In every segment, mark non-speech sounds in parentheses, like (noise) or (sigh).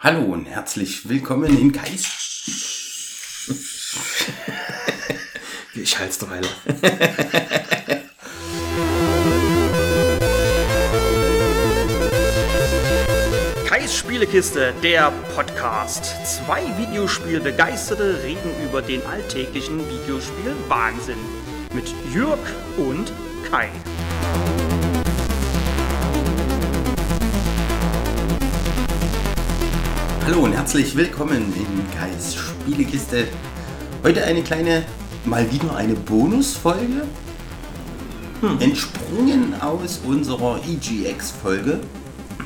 Hallo und herzlich willkommen in Kais. (laughs) Ich halt's doch Weile. Kais Spielekiste, der Podcast. Zwei Videospielbegeisterte reden über den alltäglichen Videospiel-Wahnsinn. Mit Jörg und Kai. Hallo und herzlich willkommen in Kais Spielekiste. Heute eine kleine, mal wieder eine Bonusfolge. Entsprungen aus unserer EGX-Folge.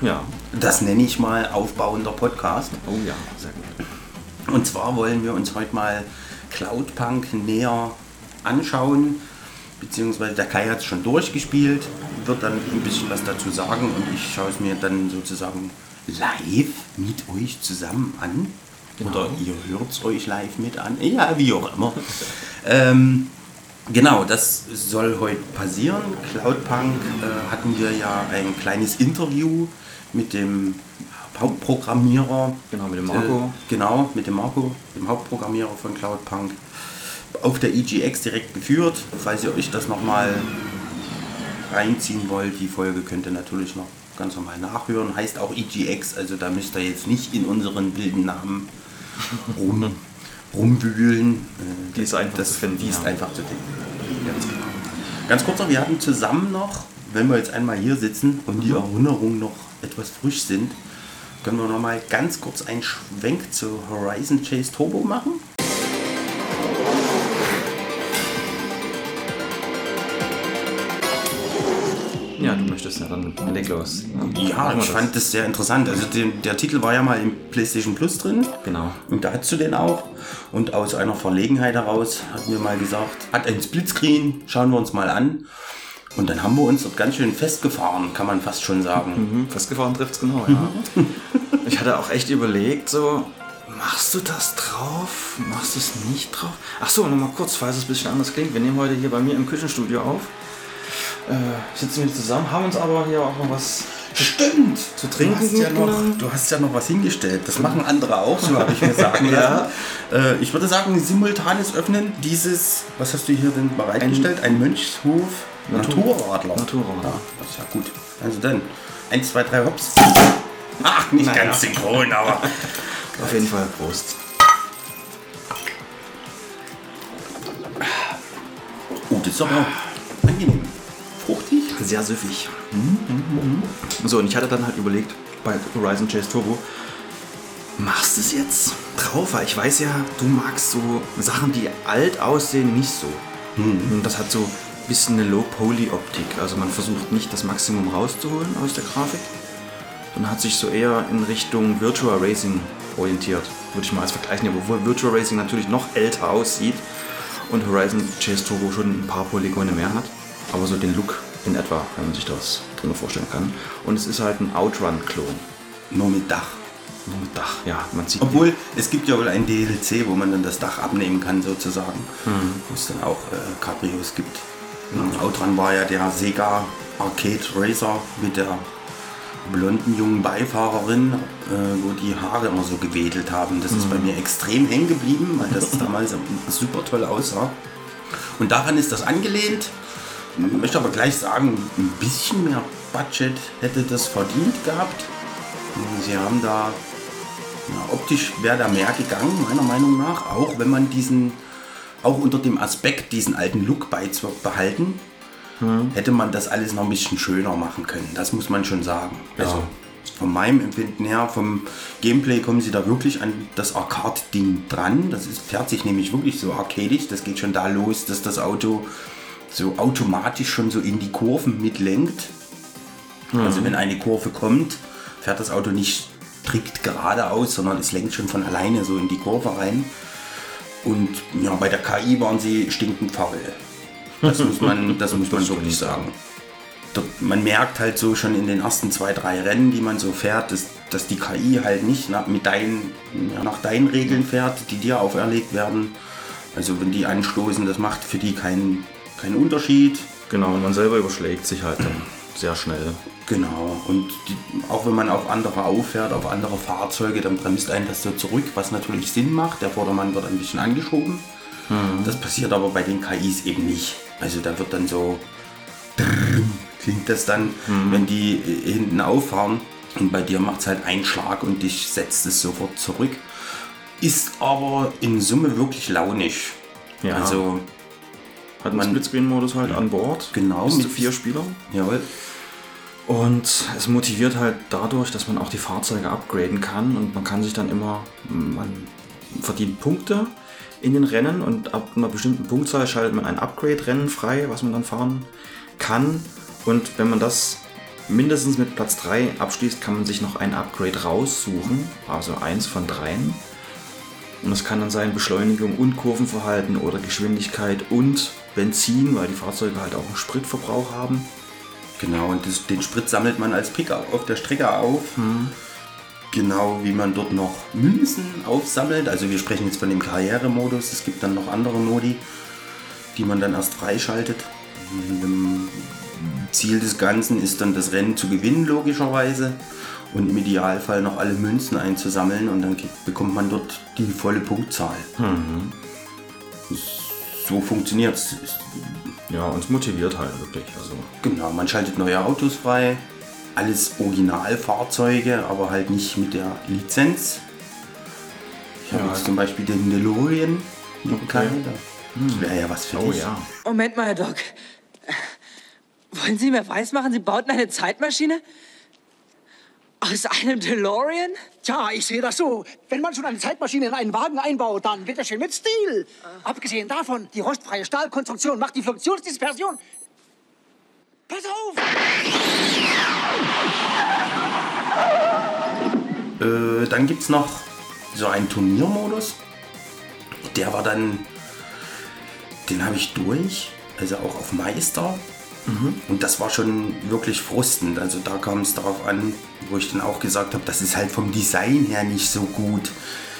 Ja. Das nenne ich mal aufbauender Podcast. Oh ja, sehr gut. Und zwar wollen wir uns heute mal Cloudpunk näher anschauen. Beziehungsweise der Kai hat es schon durchgespielt, wird dann ein bisschen was dazu sagen und ich schaue es mir dann sozusagen live mit euch zusammen an. Oder ihr hört es euch live mit an. Ja, wie auch immer. (laughs) ähm, genau, das soll heute passieren. Cloudpunk äh, hatten wir ja ein kleines Interview mit dem Hauptprogrammierer. Genau, mit dem Marco. Äh, genau, mit dem Marco, dem Hauptprogrammierer von Cloudpunk. Auf der EGX direkt geführt. Falls ihr euch das nochmal reinziehen wollt, die Folge könnt ihr natürlich noch ganz normal nachhören. Heißt auch EGX, also da müsst ihr jetzt nicht in unseren wilden Namen rum, rumwühlen. Äh, Die ist einfach das, zu finden, Die ist ja. einfach zu finden. Ganz genau. Ganz kurz noch, wir hatten zusammen noch, wenn wir jetzt einmal hier sitzen und die Erinnerungen noch etwas frisch sind, können wir noch mal ganz kurz einen Schwenk zu Horizon Chase Turbo machen. Möchtest ja dann leg los. Ja, ich fand das sehr interessant. Also den, der Titel war ja mal im PlayStation Plus drin. Genau. Und da hast du den auch. Und aus einer Verlegenheit heraus hatten wir mal gesagt, hat ein Splitscreen, schauen wir uns mal an. Und dann haben wir uns dort ganz schön festgefahren, kann man fast schon sagen. Mhm, festgefahren trifft's genau, ja. (laughs) ich hatte auch echt überlegt, so, machst du das drauf? Machst du es nicht drauf? Ach so, nochmal kurz, falls es ein bisschen anders klingt. Wir nehmen heute hier bei mir im Küchenstudio auf. Äh, sitzen wir zusammen, haben uns aber hier auch noch was Stimmt! zu Du trinken hast, ja noch, du hast ja noch was hingestellt. Das machen andere auch, so habe ich mir (laughs) sagen Ja. Äh, ich würde sagen, simultanes Öffnen dieses, was hast du hier denn bereitgestellt? Ein, Mönchshof Naturradler. Naturradler. Ja, das ist ja gut. Also dann, 1, 2, 3, hops. Ach, nicht Naja. ganz synchron, aber Auf jeden Fall Prost. Oh, das ist aber angenehm. Fruchtig. Sehr süffig. So, und ich hatte dann halt überlegt, bei Horizon Chase Turbo, machst du es jetzt drauf? Weil ich weiß ja, du magst so Sachen, die alt aussehen, nicht so. Und das hat so ein bisschen eine Low-Poly-Optik. Also man versucht nicht das Maximum rauszuholen aus der Grafik, sondern hat sich so eher in Richtung Virtual Racing orientiert. Würde ich mal als Vergleich nehmen, obwohl Virtual Racing natürlich noch älter aussieht und Horizon Chase Turbo schon ein paar Polygone mehr hat. Aber so den Look in etwa, wenn man sich das drunter vorstellen kann. Und es ist halt ein Outrun-Klon. Nur mit Dach. Nur mit Dach, ja, man sieht. Obwohl, es gibt ja wohl ein DLC, wo man dann das Dach abnehmen kann, sozusagen. Wo es dann auch äh, Cabrios gibt. Und Outrun war ja der Sega Arcade Racer mit der blonden jungen Beifahrerin, äh, wo die Haare immer so gewedelt haben. Das ist bei mir extrem hängen geblieben, weil das (laughs) damals super toll aussah. Und daran ist das angelehnt. Ich möchte aber gleich sagen, ein bisschen mehr Budget hätte das verdient gehabt. Sie haben da ja, optisch wäre da mehr gegangen, meiner Meinung nach, auch wenn man diesen, auch unter dem Aspekt, diesen alten Look beizubehalten, hätte man das alles noch ein bisschen schöner machen können. Das muss man schon sagen. Also von meinem Empfinden her, vom Gameplay kommen sie da wirklich an das Arcade-Ding dran. Das ist, fährt sich nämlich wirklich so arcadisch. Das geht schon da los, dass das Auto so automatisch schon so in die Kurven mitlenkt. Also wenn eine Kurve kommt, fährt das Auto nicht strikt geradeaus, sondern es lenkt schon von alleine so in die Kurve rein. Und ja, bei der KI waren sie stinkend faul. Das muss man, (laughs) das muss man wirklich sagen. Man merkt halt so schon in den ersten zwei, drei Rennen, die man so fährt, dass, dass die KI halt nicht nach, mit deinen, ja, nach deinen Regeln fährt, die dir auferlegt werden. Also wenn die anstoßen, das macht für die keinen, keinen Unterschied. Genau, und man selber überschlägt sich halt dann sehr schnell. Genau. Und die, auch wenn man auf andere auffährt, auf andere Fahrzeuge, dann bremst einen das so zurück, was natürlich Sinn macht. Der Vordermann wird ein bisschen angeschoben. Das passiert aber bei den KIs eben nicht. Also da wird dann so klingt das dann, wenn die äh, hinten auffahren. Und bei dir macht es halt einen Schlag und dich setzt es sofort zurück. Ist aber in Summe wirklich launig. Ja. Also, Hat Man- Splitscreen-Modus halt an Bord. Genau, Bis zu mit- vier Spieler. jawohl. Und es motiviert halt dadurch, dass man auch die Fahrzeuge upgraden kann und man kann sich dann immer, man verdient Punkte in den Rennen und ab einer bestimmten Punktzahl schaltet man ein Upgrade-Rennen frei, was man dann fahren kann. Und wenn man das mindestens mit Platz 3 abschließt, kann man sich noch ein Upgrade raussuchen, also eins von dreien. Und es kann dann sein Beschleunigung und Kurvenverhalten oder Geschwindigkeit und Benzin, weil die Fahrzeuge halt auch einen Spritverbrauch haben. Genau, und das, den Sprit sammelt man als Picker auf der Strecke auf. Genau wie man dort noch Münzen aufsammelt. Also wir sprechen jetzt von dem Karrieremodus. Es gibt dann noch andere Modi, die man dann erst freischaltet. Ziel des Ganzen ist dann das Rennen zu gewinnen, logischerweise. Und im Idealfall noch alle Münzen einzusammeln und dann bekommt man dort die volle Punktzahl. So funktioniert es. Ja, uns motiviert halt wirklich. Also, Genau, man schaltet neue Autos frei, alles Originalfahrzeuge, aber halt nicht mit der Lizenz. Ich habe Ja. jetzt zum Beispiel den DeLorean. Okay. Okay. Das wäre ja was für oh dich. ja. Moment mal, Herr Doc. Wollen Sie mir weismachen, Sie bauten eine Zeitmaschine? Aus einem DeLorean? Tja, ich sehe das so. Wenn man schon eine Zeitmaschine in einen Wagen einbaut, dann wird das schön mit Stil. Abgesehen davon, die rostfreie Stahlkonstruktion macht die Funktionsdispersion. Pass auf! Äh, dann gibt es noch so einen Turniermodus. Der war dann, den habe ich durch, also auch auf Meister. Und das war schon wirklich frustend. Also da kam es darauf an, wo ich dann auch gesagt habe, das ist halt vom Design her nicht so gut.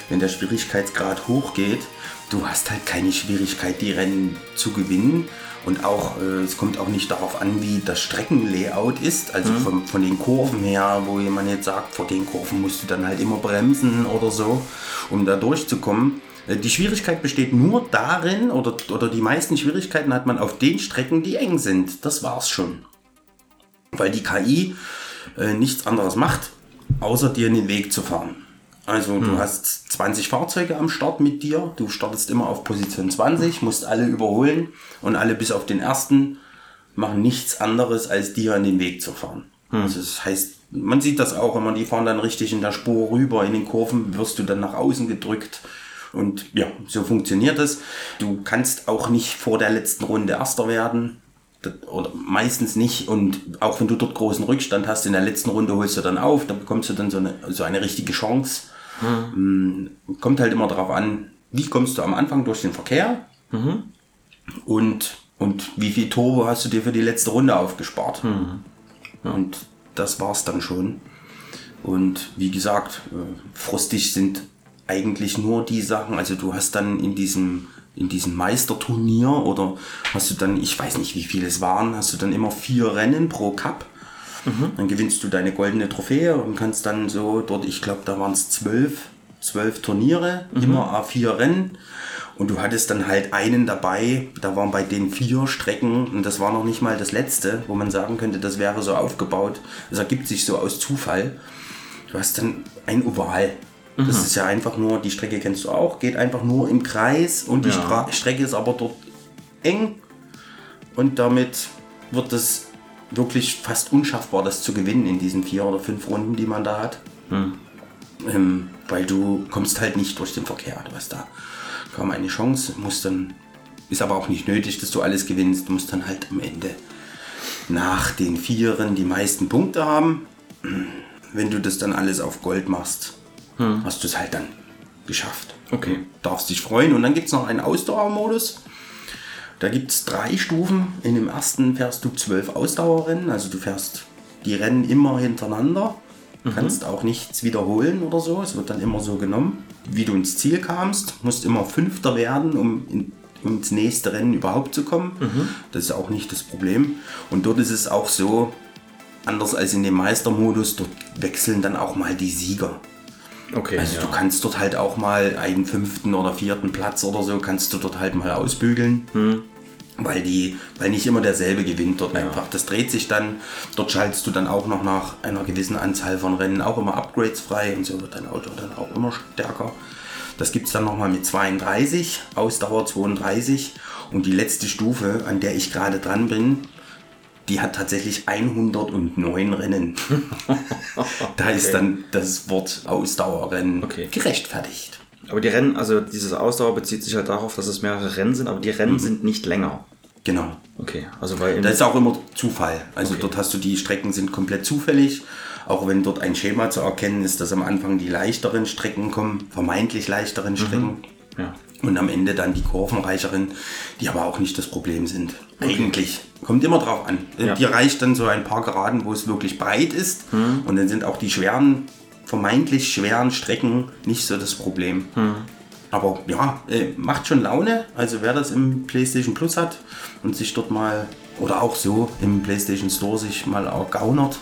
Wenn der Schwierigkeitsgrad hochgeht, du hast halt keine Schwierigkeit, die Rennen zu gewinnen. Und auch, äh, es kommt auch nicht darauf an, wie das Streckenlayout ist. Also von, von den Kurven her, wo jemand jetzt sagt, vor den Kurven musst du dann halt immer bremsen oder so, um da durchzukommen. Äh, Die Schwierigkeit besteht nur darin, oder, oder die meisten Schwierigkeiten hat man auf den Strecken, die eng sind. Das war's schon. Weil die KI äh, nichts anderes macht, außer dir in den Weg zu fahren. Also du hast 20 Fahrzeuge am Start mit dir, du startest immer auf Position 20, musst alle überholen und alle bis auf den ersten machen nichts anderes, als dir in den Weg zu fahren. Also das heißt, man sieht das auch, wenn man die fahren dann richtig in der Spur rüber, in den Kurven wirst du dann nach außen gedrückt. Und ja, so funktioniert es. Du kannst auch nicht vor der letzten Runde Erster werden. Oder meistens nicht. Und auch wenn du dort großen Rückstand hast, in der letzten Runde holst du dann auf, dann bekommst du dann so eine, so eine richtige Chance. Mm, Kommt halt immer darauf an, wie kommst du am Anfang durch den Verkehr und, und wie viel Turbo hast du dir für die letzte Runde aufgespart. Und das war's dann schon. Und wie gesagt, äh, frustig sind eigentlich nur die Sachen, also du hast dann in diesem, in diesem Meisterturnier oder hast du dann, ich weiß nicht wie viele es waren, hast du dann immer vier Rennen pro Cup. Dann gewinnst du deine goldene Trophäe und kannst dann so dort, ich glaube, da waren es zwölf, zwölf Turniere, immer A4 Rennen. Und du hattest dann halt einen dabei, da waren bei den vier Strecken, und das war noch nicht mal das letzte, wo man sagen könnte, das wäre so aufgebaut. Das ergibt sich so aus Zufall. Du hast dann ein Oval. Das ist ja einfach nur, die Strecke kennst du auch, geht einfach nur im Kreis und die Ja. Stra Strecke ist aber dort eng und damit wird es wirklich fast unschaffbar, das zu gewinnen in diesen vier oder fünf Runden, die man da hat. Ähm, weil du kommst halt nicht durch den Verkehr. Du hast da kaum eine Chance, musst dann, ist aber auch nicht nötig, dass du alles gewinnst. Du musst dann halt am Ende nach den Vieren die meisten Punkte haben. Wenn du das dann alles auf Gold machst, hast du es halt dann geschafft Okay. darfst dich freuen. Und dann gibt es noch einen Ausdauermodus. Da gibt es drei Stufen. In dem ersten fährst du zwölf Ausdauerrennen. Also du fährst die Rennen immer hintereinander. Kannst auch nichts wiederholen oder so. Es wird dann immer so genommen. Wie du ins Ziel kamst, musst immer Fünfter werden, um in, um ins nächste Rennen überhaupt zu kommen. Das ist auch nicht das Problem. Und dort ist es auch so, anders als in dem Meistermodus, dort wechseln dann auch mal die Sieger. Okay, Also ja. du kannst dort halt auch mal einen fünften oder vierten Platz oder so, kannst du dort halt mal ausbügeln. Hm. Weil, die, weil nicht immer derselbe gewinnt dort einfach. Das dreht sich dann, dort schaltest du dann auch noch nach einer gewissen Anzahl von Rennen auch immer Upgrades frei und so wird dein Auto dann auch immer stärker. Das gibt es dann nochmal mit 32, Ausdauer 32 und die letzte Stufe, an der ich gerade dran bin, die hat tatsächlich 109 Rennen. (laughs) da ist dann das Wort Ausdauerrennen Okay. gerechtfertigt. Aber die Rennen, also dieses Ausdauer bezieht sich halt darauf, dass es mehrere Rennen sind, aber die Mhm. Rennen sind nicht länger. Genau. Okay, also weil Das ist auch immer Zufall. Also dort hast du die Strecken sind komplett zufällig. Auch wenn dort ein Schema zu erkennen ist, dass am Anfang die leichteren Strecken kommen, vermeintlich leichteren Strecken. ja. Und am Ende dann die kurvenreicheren, die aber auch nicht das Problem sind. Eigentlich. Kommt immer drauf an. Ja. Dir reicht dann so ein paar Geraden, wo es wirklich breit ist. Und dann sind auch die schweren, vermeintlich schweren Strecken nicht so das Problem. Aber ja, äh, macht schon Laune. Also wer das im PlayStation Plus hat und sich dort mal, oder auch so im PlayStation Store sich mal ergaunert,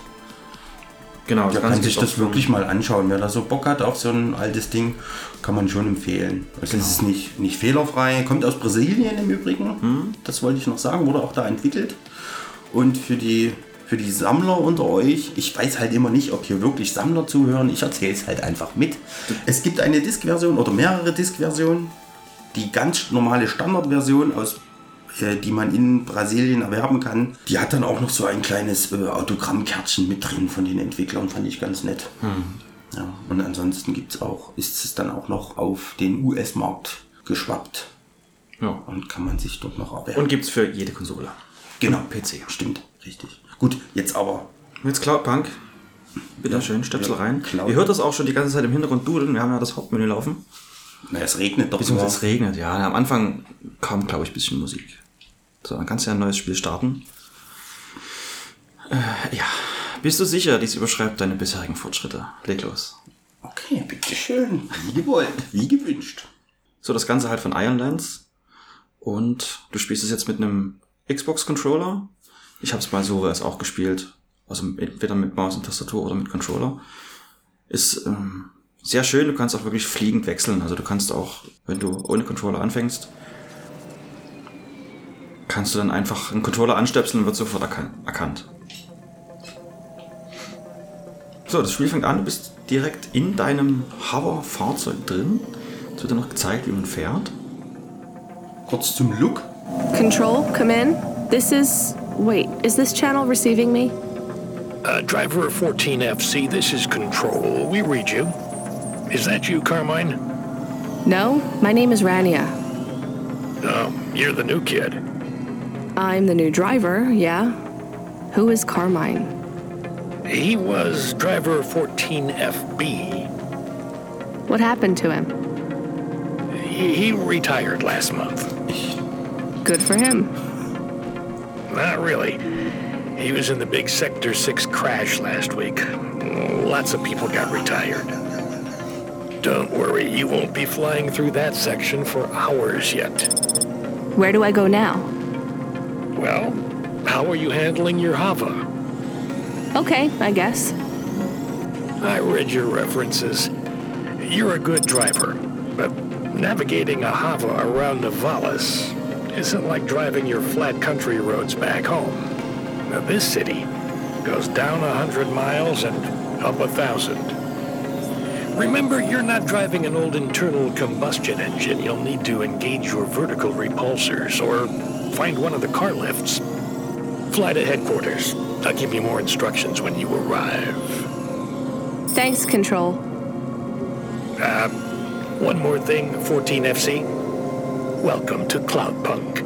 genau, das Ganze kann sich das wirklich mal anschauen. Wer da so Bock hat auf so ein altes Ding, kann man schon empfehlen. Also es ist nicht, nicht fehlerfrei. Kommt aus Brasilien im Übrigen. Das wollte ich noch sagen. Wurde auch da entwickelt. Und für die, für die Sammler unter euch, ich weiß halt immer nicht, ob hier wirklich Sammler zuhören. Ich erzähle es halt einfach mit. Es gibt eine Disk-Version oder mehrere Disk-Versionen. Die ganz normale Standardversion aus die man in Brasilien erwerben kann. Die hat dann auch noch so ein kleines äh, Autogrammkärtchen mit drin von den Entwicklern, fand ich ganz nett. Ja, und ansonsten gibt's auch, ist es dann auch noch auf den US-Markt geschwappt Ja. und kann man sich dort noch erwerben. Und gibt es für jede Konsole. genau, und PC. Stimmt, richtig. Gut, jetzt aber Jetzt Cloudpunk. Bitte schön, Stöpsel ja, rein. Cloud. Ihr hört das auch schon die ganze Zeit im Hintergrund dudeln. Wir haben ja das Hauptmenü laufen. Na, es regnet doch Beziehungsweise es regnet, ja. Am Anfang kam, glaube ich, ein bisschen Musik. So, dann kannst du ja ein neues Spiel starten. Äh, ja. Bist du sicher, dies überschreibt deine bisherigen Fortschritte? Leg los. Okay, bitteschön. Wie gewollt, wie gewünscht. So, das Ganze halt von Ironlands. Und du spielst es jetzt mit einem Xbox-Controller. Ich habe es mal so erst auch gespielt. Also entweder mit Maus und Tastatur oder mit Controller. Ist ähm, sehr schön. Du kannst auch wirklich fliegend wechseln. Also du kannst auch, wenn du ohne Controller anfängst, kannst du dann einfach einen Controller anstöpseln und wird sofort erkan erkannt. So, das Spiel fängt an. Du bist direkt in deinem Hover-Fahrzeug drin. Es wird dir noch gezeigt, wie man fährt. Kurz zum Look. Control, come in. This is. Wait, is this channel receiving me? Uh, driver 14FC, this is Control. We read you. Is that you, Carmine? No, my name is Rania. Oh, you're the new kid. I'm the new driver, yeah. Who is Carmine? He was driver 14FB. What happened to him? He, he retired last month. Good for him. Not really. He was in the big Sector 6 crash last week. Lots of people got retired. Don't worry, you won't be flying through that section for hours yet. Where do I go now? Well, how are you handling your Hava? Okay, I guess. I read your references. You're a good driver, but navigating a Hava around Navalis isn't like driving your flat country roads back home. Now, this city goes down a hundred miles and up a thousand. Remember, you're not driving an old internal combustion engine. You'll need to engage your vertical repulsors or find one of the car lifts. Fly to headquarters. I'll give you more instructions when you arrive. Thanks, Control. Uh, one more thing, 14FC. Welcome to Cloudpunk.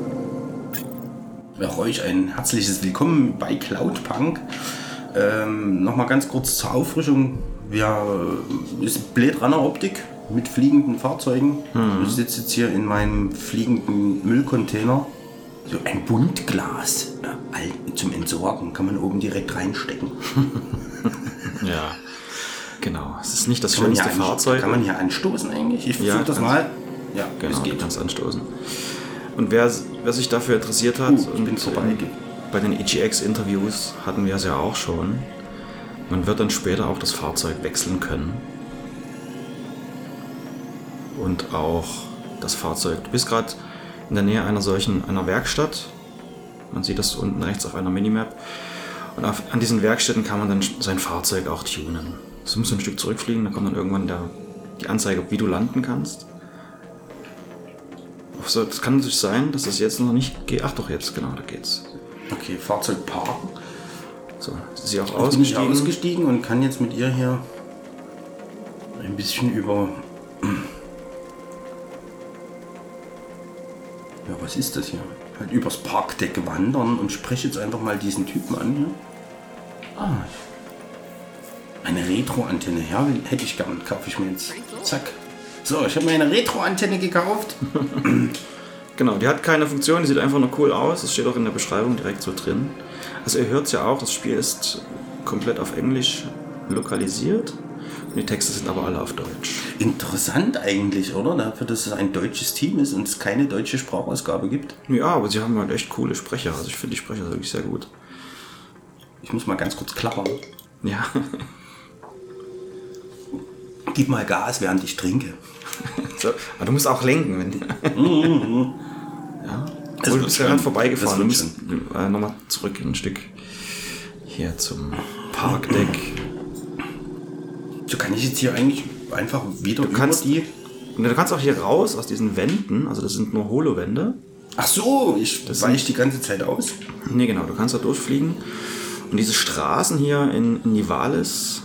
Auch euch ein herzliches Willkommen bei Cloudpunk. Ähm, Nochmal ganz kurz zur Auffrischung. Wir äh, ist Blade Runner Optik mit fliegenden Fahrzeugen. Ich sitze jetzt hier in meinem fliegenden Müllcontainer. So ein Buntglas ja, all- zum Entsorgen kann man oben direkt reinstecken. (laughs) Ja. Genau. Es ist nicht das Kann schönste Fahrzeug. kann man hier anstoßen eigentlich? Ich Ja, versuche das kannst- mal. Ja, Genau, es geht. kannst anstoßen. Und wer, wer sich dafür interessiert hat Uh, ich und bin vorbei. ähm, bei den EGX-Interviews hatten wir es ja auch schon. Man wird dann später auch das Fahrzeug wechseln können. Und auch das Fahrzeug. Du bist gerade in der Nähe einer solchen einer Werkstatt. Man sieht das unten rechts auf einer Minimap. Und auf, an diesen Werkstätten kann man dann sein Fahrzeug auch tunen. Du musst ein Stück zurückfliegen, dann kommt dann irgendwann der, die Anzeige, wie du landen kannst. Das kann natürlich sein, dass das jetzt noch nicht geht. Ach doch, jetzt, genau, da geht's. Okay, Fahrzeug parken. So, ist sie auch bin ich ausgestiegen. ausgestiegen und kann jetzt mit ihr hier ein bisschen über. Ja, was ist das hier? Halt übers Parkdeck wandern und spreche jetzt einfach mal diesen Typen an hier. Ah. Eine Retro-Antenne. Ja, hätte ich gern. Kaufe ich mir jetzt. Zack. So, ich habe mir eine Retro-Antenne gekauft. (laughs) Genau, die hat keine Funktion, die sieht einfach nur cool aus. Das steht auch in der Beschreibung direkt so drin. Also ihr hört es ja auch, das Spiel ist komplett auf Englisch lokalisiert. Und die Texte sind aber alle auf Deutsch. Interessant eigentlich, oder? Dafür, dass es ein deutsches Team ist und es keine deutsche Sprachausgabe gibt. Ja, aber sie haben halt echt coole Sprecher. Also ich finde die Sprecher wirklich sehr gut. Ich muss mal ganz kurz klappern. Ja. (laughs) Gib mal Gas, während ich trinke. (laughs) So, aber du musst auch lenken. Wenn ja. Das du bist gerade vorbeigefahren. Musst wird äh, nochmal zurück ein Stück hier zum Parkdeck. So kann ich jetzt hier eigentlich einfach wieder Du kannst, die. Und du kannst auch hier raus aus diesen Wänden, also das sind nur Holowände. Ach so, ich Das weiche sind- die ganze Zeit aus. Nee, genau, du kannst da durchfliegen. Und diese Straßen hier in Nivalis,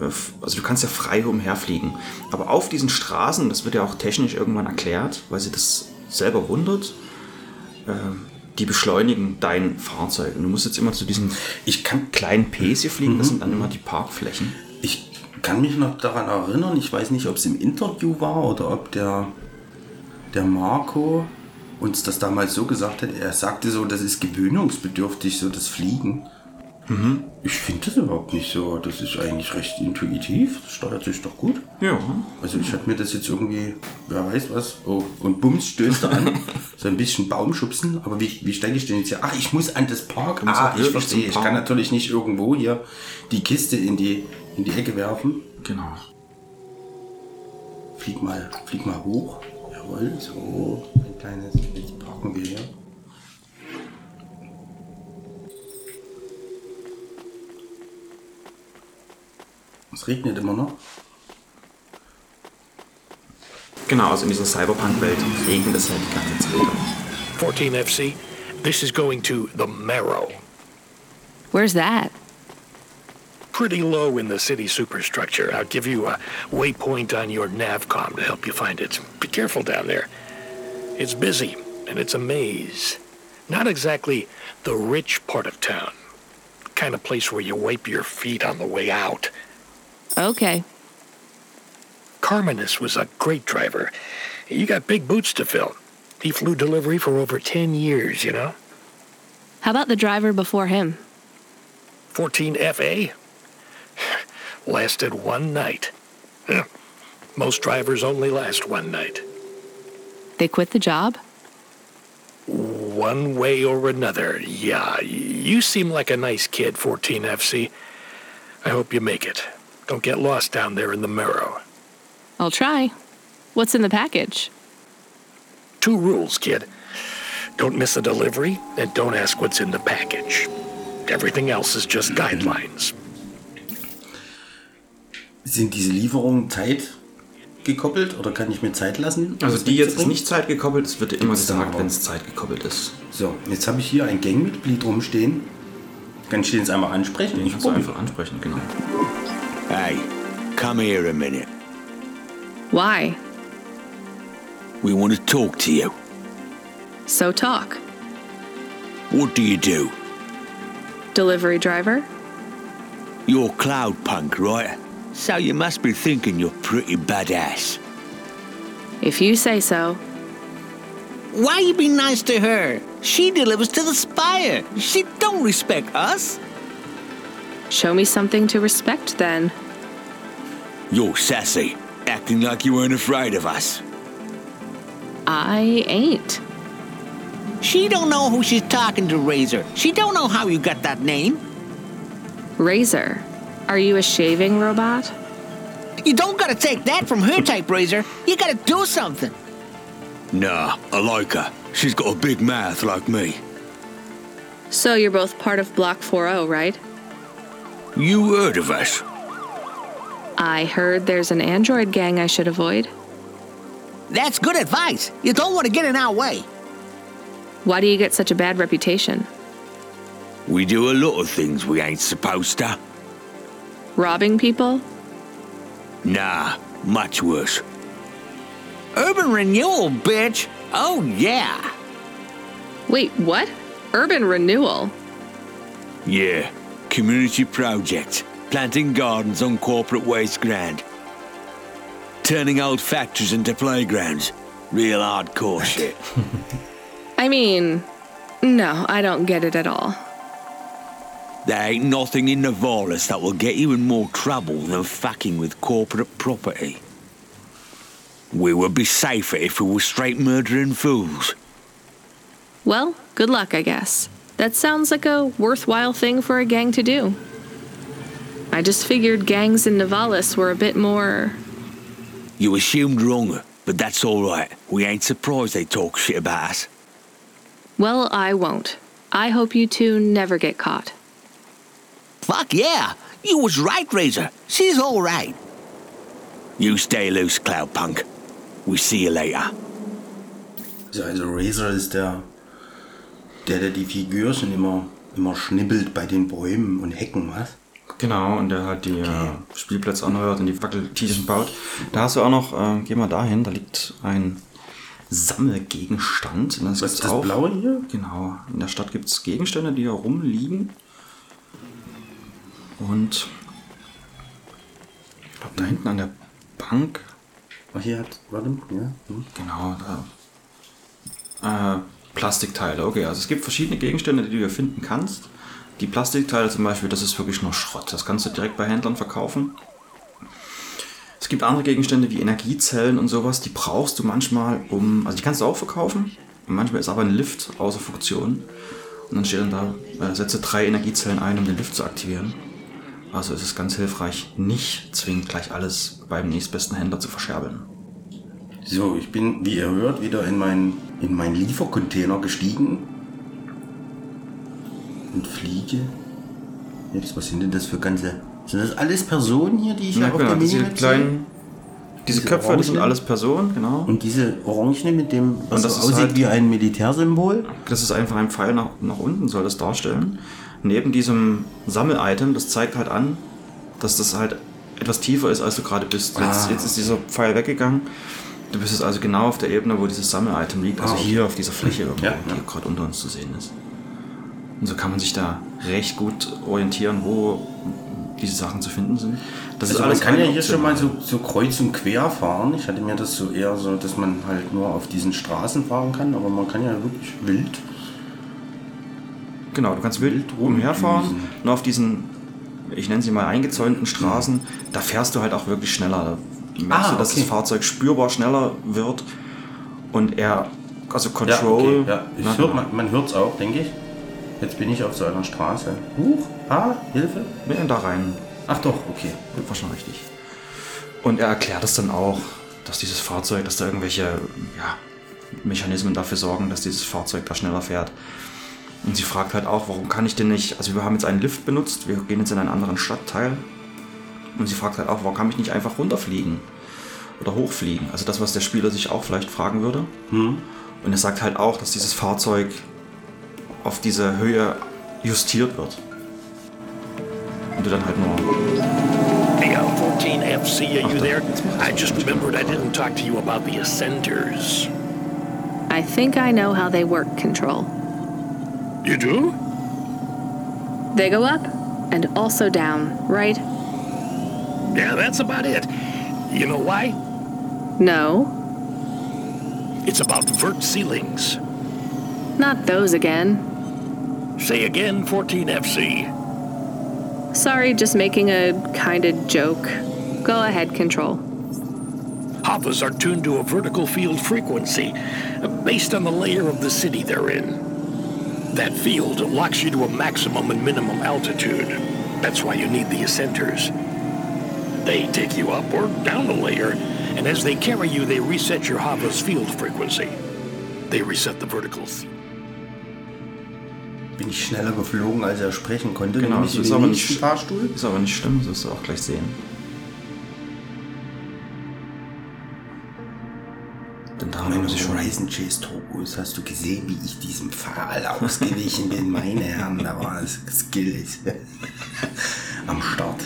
äh, also du kannst ja frei umherfliegen. Aber auf diesen Straßen, das wird ja auch technisch irgendwann erklärt, weil sie das selber wundert, die beschleunigen dein Fahrzeug. Und du musst jetzt immer zu diesen Ich kann, kleinen Ps hier fliegen, das sind dann immer die Parkflächen. ich kann mich noch daran erinnern, ich weiß nicht, ob es im Interview war oder ob der, der Marco uns das damals so gesagt hat. Er sagte so, das ist gewöhnungsbedürftig, so das Fliegen. Ich finde das überhaupt nicht so. Das ist eigentlich recht intuitiv. Das steuert sich doch gut. Ja. Also ich habe mir das jetzt irgendwie, wer weiß was, oh, und bums stößt er an. (laughs) so ein bisschen Baumschubsen. Aber wie, wie steige ich denn jetzt hier? Ach, ich muss an das Park. Ah, ich verstehe. Ich kann natürlich nicht irgendwo hier die Kiste in die, in die Ecke werfen. Genau. Flieg mal, flieg mal hoch. Jawohl, so. Ein kleines, jetzt parken wir hier. Es regnet immer noch. Genau, also in dieser Cyberpunk-Welt regnet es halt die ganze Zeit. 14 FC, this is going to the Marrow. Where's that? Pretty low in the city superstructure. I'll give you a waypoint on your navcom to help you find it. Be careful down there. It's busy, and it's a maze. Not exactly the rich part of town. Kind of place where you wipe your feet on the way out. Okay. Carmenus was a great driver. You got big boots to fill. He flew delivery for over 10 years, you know? How about the driver before him? 14 FA? (sighs) Lasted one night. Most drivers only last one night. They quit the job? One way or another, yeah. You seem like a nice kid, 14 FC. I hope you make it. Don't get lost down there in the Marrow. I'll try. What's in the package? Two rules, kid. Don't miss a delivery, and don't ask what's in the package. Everything else is just guidelines. Sind diese Lieferungen Zeit gekoppelt oder kann ich mir Zeit lassen? um Also die jetzt ist nicht zeitgekoppelt, es wird immer gesagt, wenn es zeitgekoppelt ist. So, jetzt habe ich hier ein Gangmitglied rumstehen. Kann ich den jetzt einmal ansprechen? Den Ich kannst du einfach ansprechen, genau. Hey, come here a minute. Why? We want to talk to you. So talk. What do you do? Delivery driver? You're cloud punk, right? So you must be thinking you're pretty badass. If you say so. Why you be nice to her? She delivers to the spire. She don't respect us. Show me something to respect then. You're sassy, acting like you weren't afraid of us. I ain't. She don't know who she's talking to, Razor. She don't know how you got that name. Razor, are you a shaving robot? You don't gotta take that from her type, Razor. You gotta do something. Nah, I like her. She's got a big mouth like me. So you're both part of Block 40, right? You heard of us? I heard there's an android gang I should avoid. That's good advice. You don't want to get in our way. Why do you get such a bad reputation? We do a lot of things we ain't supposed to. Robbing people? Nah, much worse. Urban renewal, bitch. Oh, yeah. Wait, what? Urban renewal? Yeah, community project. Planting gardens on corporate waste ground. Turning old factories into playgrounds. Real hardcore (laughs) shit. I mean, no, I don't get it at all. There ain't nothing in Navalis that will get you in more trouble than fucking with corporate property. We would be safer if we were straight murdering fools. Well, good luck, I guess. That sounds like a worthwhile thing for a gang to do. I just figured gangs in Navalis were a bit more. You assumed wrong, but that's all right. We ain't surprised they talk shit about us. Well, I won't. I hope you two never get caught. Fuck yeah. You was right, Razor. She's all right. You stay loose, Cloudpunk. We see you later. Ja, Also Razor ist der, der, der die Figürchen immer, immer schnibbelt bei den Bäumen und Hecken, was? Genau, und der halt die äh, Spielplätze anhört und die Wackeltierchen baut. Da hast du auch noch, äh, geh mal dahin, da liegt ein Sammelgegenstand. Und das Was ist das Blaue hier? Genau, in der Stadt gibt es Gegenstände, die hier rumliegen. Und ich glaube, da hinten an der Bank, Ach, hier hat, warte, ja. Hm. genau, da. Äh, Plastikteile, okay, also es gibt verschiedene Gegenstände, die du hier finden kannst. Die Plastikteile zum Beispiel, das ist wirklich nur Schrott. Das kannst du direkt bei Händlern verkaufen. Es gibt andere Gegenstände wie Energiezellen und sowas, die brauchst du manchmal, um. Also die kannst du auch verkaufen. Manchmal ist aber ein Lift außer Funktion. Und dann steht dann da, äh, setze drei Energiezellen ein, um den Lift zu aktivieren. Also ist es ganz hilfreich, nicht zwingend gleich alles beim nächstbesten Händler zu verscherbeln. So, ich bin, wie ihr hört, wieder in meinen in meinen Liefercontainer gestiegen und fliege. Jetzt, was sind denn das für ganze. Sind das alles Personen hier, die ich Ja, hier auf genau, der diese Minimap kleinen. Diese Diese Köpfe, das sind alles Personen, genau. Und diese Orangene mit dem, was Und das so aussieht halt- wie ein Militärsymbol. Das ist einfach ein Pfeil nach, nach unten, soll das darstellen. Neben diesem Sammel-Item, das zeigt halt an, dass das halt etwas tiefer ist, als du gerade bist. Jetzt, Ah, jetzt ist dieser Pfeil weggegangen. Du bist jetzt also genau auf der Ebene, wo dieses Sammel-Item liegt. Also okay. hier auf dieser Fläche irgendwo, Ja, die ja. gerade unter uns zu sehen ist. Und so kann man sich da recht gut orientieren, wo diese Sachen zu finden sind. Das Also man kann ja hier schon mal so, so kreuz und quer fahren. Ich hatte mir das so eher so, dass man halt nur auf diesen Straßen fahren kann, aber man kann ja wirklich wild. Genau, du kannst wild umherfahren, nur auf diesen, ich nenne sie mal eingezäunten Straßen, da fährst du halt auch wirklich schneller. Da merkst Ah, du, dass okay. das Fahrzeug spürbar schneller wird und er, also Ja, Control. okay, ja. Ich Na, hört, man, man hört es auch, denke ich. Jetzt bin ich auf so einer Straße. Huch, ah, Hilfe. Wir da rein, Ach doch, okay. war schon richtig. Und er erklärt es dann auch, dass dieses Fahrzeug, dass da irgendwelche ja, Mechanismen dafür sorgen, dass dieses Fahrzeug da schneller fährt. Und sie fragt halt auch, warum kann ich denn nicht, also wir haben jetzt einen Lift benutzt, wir gehen jetzt in einen anderen Stadtteil. Und sie fragt halt auch, warum kann ich nicht einfach runterfliegen oder hochfliegen? Also das, was der Spieler sich auch vielleicht fragen würde. Und er sagt halt auch, dass dieses Fahrzeug auf diese Höhe justiert wird. Und du dann halt nur Hey, uh, 14FC, are you there? I just remembered I didn't talk to you about the Ascenders. I think I know how they work, Control. You do? They go up and also down, right? Yeah, that's about it. You know why? No, It's about vert ceilings. not those again. Say again, 14FC. Sorry, just making a kind of joke. Go ahead, Control. Havas are tuned to a vertical field frequency uh, based on the layer of the city they're in. That field locks you to a maximum and minimum altitude. That's why you need the ascenters. They take you up or down a layer, and as they carry you, they reset your Hava's field frequency. They reset the verticals. Bin ich schneller geflogen, als er sprechen konnte. Genau, das ist aber, nicht, Fahrstuhl. ist aber nicht schlimm, das wirst du auch gleich sehen. Denn da haben Meine sie schon Horizon Chase Turbos, hast du gesehen, wie ich diesem Pfahl ausgewichen bin? Meine Herren, da war das Skill (laughs) am Start.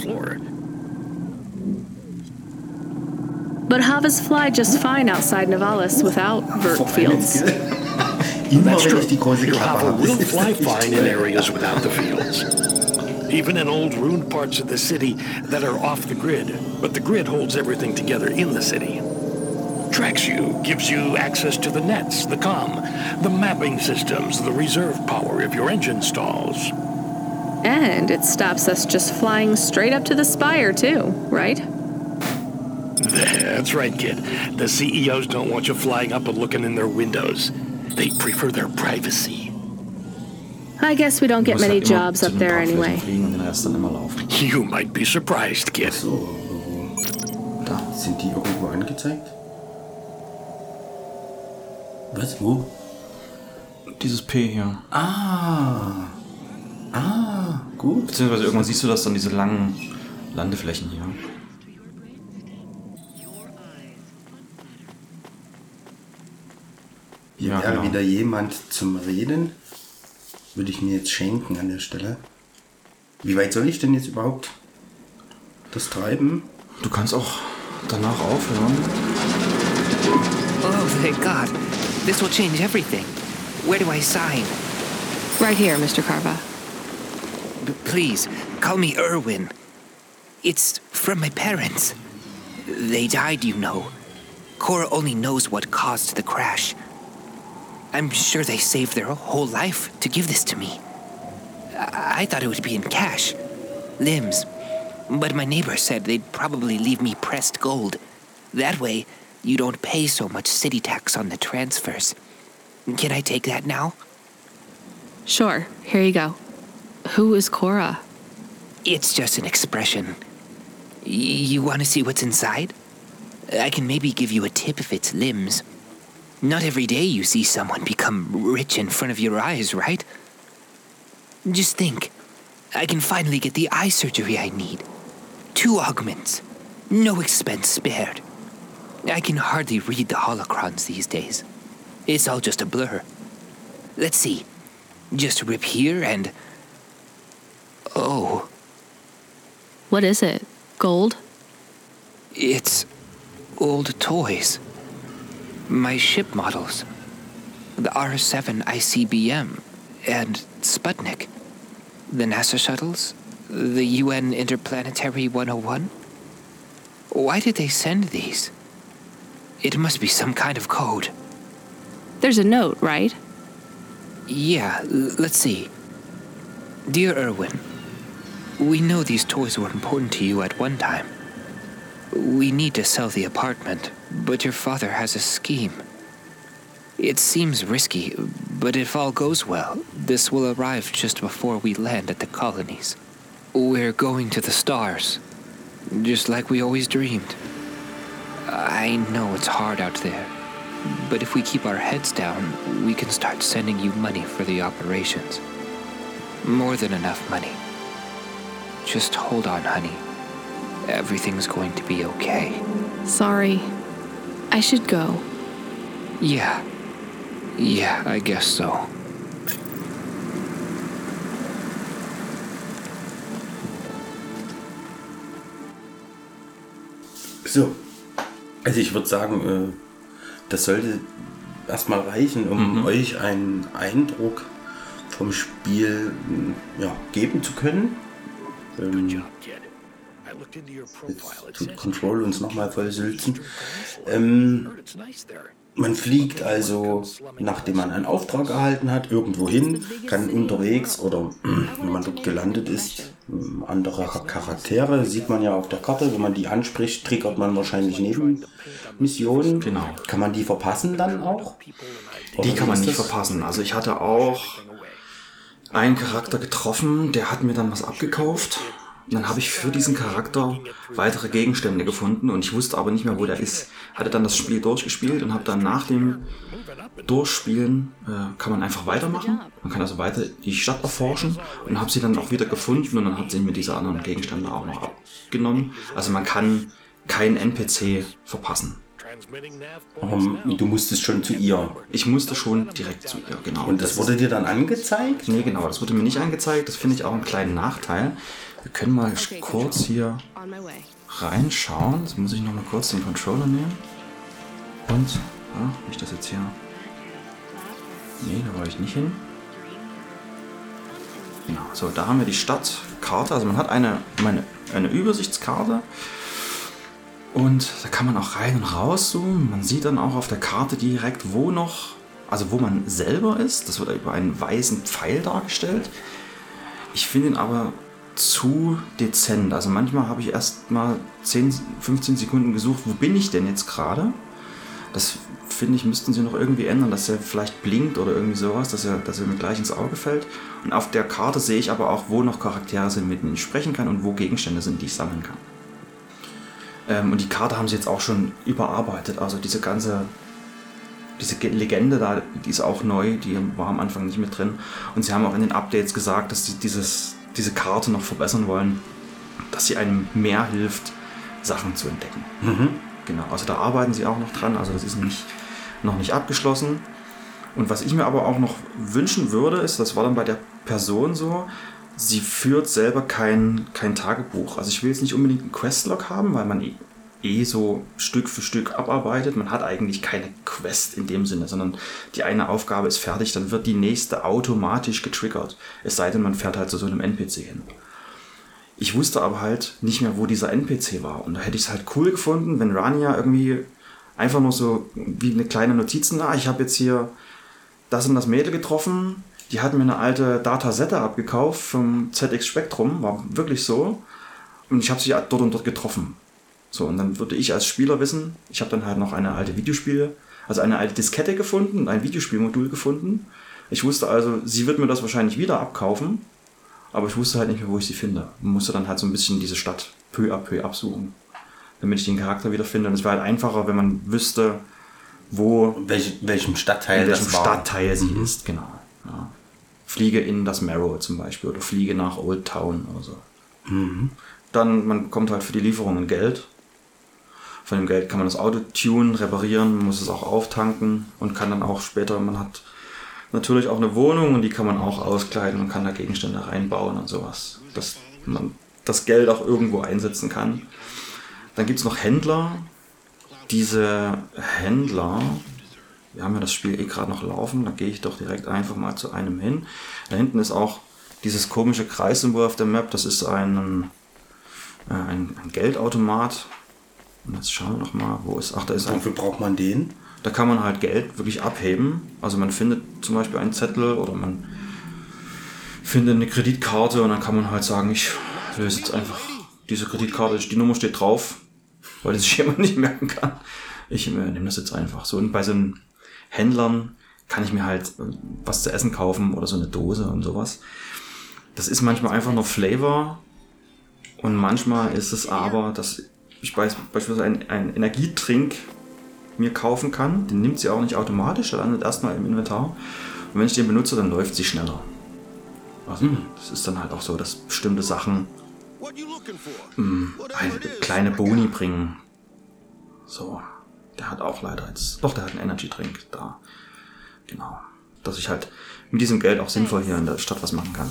Floor. But Havas fly just fine outside Navalis without vert fields. Immer (laughs) That's wenn true. ich die große Your Klappe Hava habe. will fly fine in areas without the fields. Even in old ruined parts of the city that are off the grid, but the grid holds everything together in the city. Tracks you, gives you access to the nets, the com, the mapping systems, the reserve power if your engine stalls. And it stops us just flying straight up to the spire, too, right? That's right, kid. The CEOs don't want you flying up and looking in their windows. They prefer their privacy. I guess we don't get many jobs up there anyway. Fliegen und den Rest dann immer laufen. You might be surprised, kid. So, Da. sind die irgendwo angezeigt? Was? Wo? Dieses P hier. Ah. Ah, gut. Beziehungsweise irgendwann siehst du das dann, diese langen Landeflächen hier. Ja, wäre genau. wieder jemand zum Reden. Würde ich mir jetzt schenken an der Stelle. Wie weit soll ich denn jetzt überhaupt das treiben? Du kannst auch danach aufhören. Oh, thank God. This will change everything. Where do I sign? Right here, Mr. Carva. B- please, call me Erwin. It's from my parents. They died, you know. Cora only knows what caused the crash. I'm sure they saved their whole life to give this to me. I, I thought it would be in cash, limbs. But my neighbor said they'd probably leave me pressed gold. That way, you don't pay so much city tax on the transfers. Can I take that now? Sure, here you go. Who is Cora? It's just an expression. Y- you want to see what's inside? I can maybe give you a tip if it's limbs. Not every day you see someone become rich in front of your eyes, right? Just think. I can finally get the eye surgery I need. Two augments. No expense spared. I can hardly read the holocrons these days. It's all just a blur. Let's see. Just rip here and. Oh. What is it? Gold? It's old toys. My ship models. The R7 ICBM and Sputnik. The NASA shuttles. The UN Interplanetary 101. Why did they send these? It must be some kind of code. There's a note, right? Yeah, l- let's see. Dear Erwin, we know these toys were important to you at one time. We need to sell the apartment, but your father has a scheme. It seems risky, but if all goes well, this will arrive just before we land at the colonies. We're going to the stars, just like we always dreamed. I know it's hard out there, but if we keep our heads down, we can start sending you money for the operations. More than enough money. Just hold on, honey. Everything's going to be okay. Sorry. I should go. Yeah. Yeah, I guess so. So. Also ich würde sagen, äh, das sollte erstmal reichen, um euch einen Eindruck vom Spiel ja, geben zu können. Ähm, It tut Control uns nochmal voll sülzen. Ähm, man fliegt also, nachdem man einen Auftrag erhalten hat, irgendwo hin, kann unterwegs oder (clears throat) wenn man dort gelandet ist, Ähm, Andere Charaktere sieht man ja auf der Karte. Wenn man die anspricht, triggert man wahrscheinlich Nebenmissionen. Genau. Kann man die verpassen dann auch? Die Oder kann wie man nicht verpassen. Also ich hatte auch einen Charakter getroffen, der hat mir dann was abgekauft. Und dann habe ich für diesen Charakter weitere Gegenstände gefunden und ich wusste aber nicht mehr, wo der ist. Hatte dann das Spiel durchgespielt und habe dann nach dem Durchspielen äh, kann man einfach weitermachen. Man kann also weiter die Stadt erforschen und habe sie dann auch wieder gefunden und dann hat sie mir diese anderen Gegenstände auch noch abgenommen. Also man kann keinen NPC verpassen. Ähm, du musstest schon zu ihr. Ich musste schon direkt zu ihr, genau. Und das wurde dir dann angezeigt? Nee, genau, das wurde mir nicht angezeigt. Das finde ich auch einen kleinen Nachteil. Wir können mal kurz hier reinschauen. Jetzt muss ich noch mal kurz den Controller nehmen. Und, ja, nicht das jetzt hier. Nee, da wollte ich nicht hin. Genau, so, da haben wir die Stadtkarte. Also man hat eine, eine, eine Übersichtskarte. Und da kann man auch rein und raus zoomen. Man sieht dann auch auf der Karte direkt, wo noch, also wo man selber ist. Das wird über einen weißen Pfeil dargestellt. Ich finde ihn aber zu dezent. Also manchmal habe ich erst mal 10, 15 Sekunden gesucht, wo bin ich denn jetzt gerade? Das finde ich, müssten sie noch irgendwie ändern, dass er vielleicht blinkt oder irgendwie sowas, dass er, dass er mir gleich ins Auge fällt. Und auf der Karte sehe ich aber auch, wo noch Charaktere sind, mit denen ich sprechen kann und wo Gegenstände sind, die ich sammeln kann. Ähm, und die Karte haben sie jetzt auch schon überarbeitet. Also diese ganze diese Ge- Legende da, die ist auch neu, die war am Anfang nicht mit drin. Und sie haben auch in den Updates gesagt, dass sie dieses, diese Karte noch verbessern wollen, dass sie einem mehr hilft, Sachen zu entdecken. Genau, also da arbeiten sie auch noch dran, also das ist nicht, noch nicht abgeschlossen. Und was ich mir aber auch noch wünschen würde, ist, das war dann bei der Person so, sie führt selber kein, kein Tagebuch. Also ich will jetzt nicht unbedingt einen Questlog haben, weil man eh, so Stück für Stück abarbeitet. Man hat eigentlich keine Quest in dem Sinne, sondern die eine Aufgabe ist fertig, dann wird die nächste automatisch getriggert. Es sei denn, man fährt halt zu so einem NPC hin. Ich wusste aber halt nicht mehr, wo dieser NPC war. Und da hätte ich es halt cool gefunden, wenn Rania irgendwie einfach nur so wie eine kleine Notiz, na, ich habe jetzt hier das und das Mädel getroffen, die hat mir eine alte Datasette abgekauft vom ZX Spectrum, war wirklich so. Und ich habe sie dort und dort getroffen. So, und dann würde ich als Spieler wissen, ich habe dann halt noch eine alte Videospiele, also eine alte Diskette gefunden und ein Videospielmodul gefunden. Ich wusste also, sie wird mir das wahrscheinlich wieder abkaufen, aber ich wusste halt nicht mehr, wo ich sie finde. Und musste dann halt so ein bisschen diese Stadt peu à peu absuchen, damit ich den Charakter wieder finde. Und es wäre halt einfacher, wenn man wüsste, wo Welch, welchem Stadtteil in welchem das war. Stadtteil sie ist, genau. Ja. Fliege in das Marrow zum Beispiel oder fliege nach Old Town oder so. Dann, man bekommt halt für die Lieferungen Geld. Von dem Geld kann man das Auto tunen, reparieren, muss es auch auftanken und kann dann auch später, man hat natürlich auch eine Wohnung und die kann man auch auskleiden und kann da Gegenstände reinbauen und sowas. Dass man das Geld auch irgendwo einsetzen kann. Dann gibt es noch Händler. Diese Händler, wir haben ja das Spiel eh gerade noch laufen, da gehe ich doch direkt einfach mal zu einem hin. Da hinten ist auch dieses komische Kreissymbol auf der Map, das ist ein, äh, ein, ein Geldautomat. Und jetzt schauen wir noch mal, wo ist. Ach, da ist ein. Wofür braucht man den? Da kann man halt Geld wirklich abheben. Also man findet zum Beispiel einen Zettel oder man findet eine Kreditkarte und dann kann man halt sagen, ich löse jetzt einfach diese Kreditkarte, die Nummer steht drauf, weil das sich (laughs) jemand nicht merken kann. Ich äh, nehme das jetzt einfach so. Und bei so einem Händlern kann ich mir halt äh, was zu essen kaufen oder so eine Dose und sowas. Das ist manchmal einfach nur Flavor und manchmal ist es aber, dass ich weiß, beispielsweise einen, einen Energietrink mir kaufen kann. Den nimmt sie auch nicht automatisch, der landet erstmal im Inventar. Und wenn ich den benutze, dann läuft sie schneller. Also, das ist dann halt auch so, dass bestimmte Sachen mh, halt kleine Boni bringen. So, der hat auch leider jetzt. Doch, der hat einen Energy Drink da. Genau. Dass ich halt mit diesem Geld auch sinnvoll hier in der Stadt was machen kann.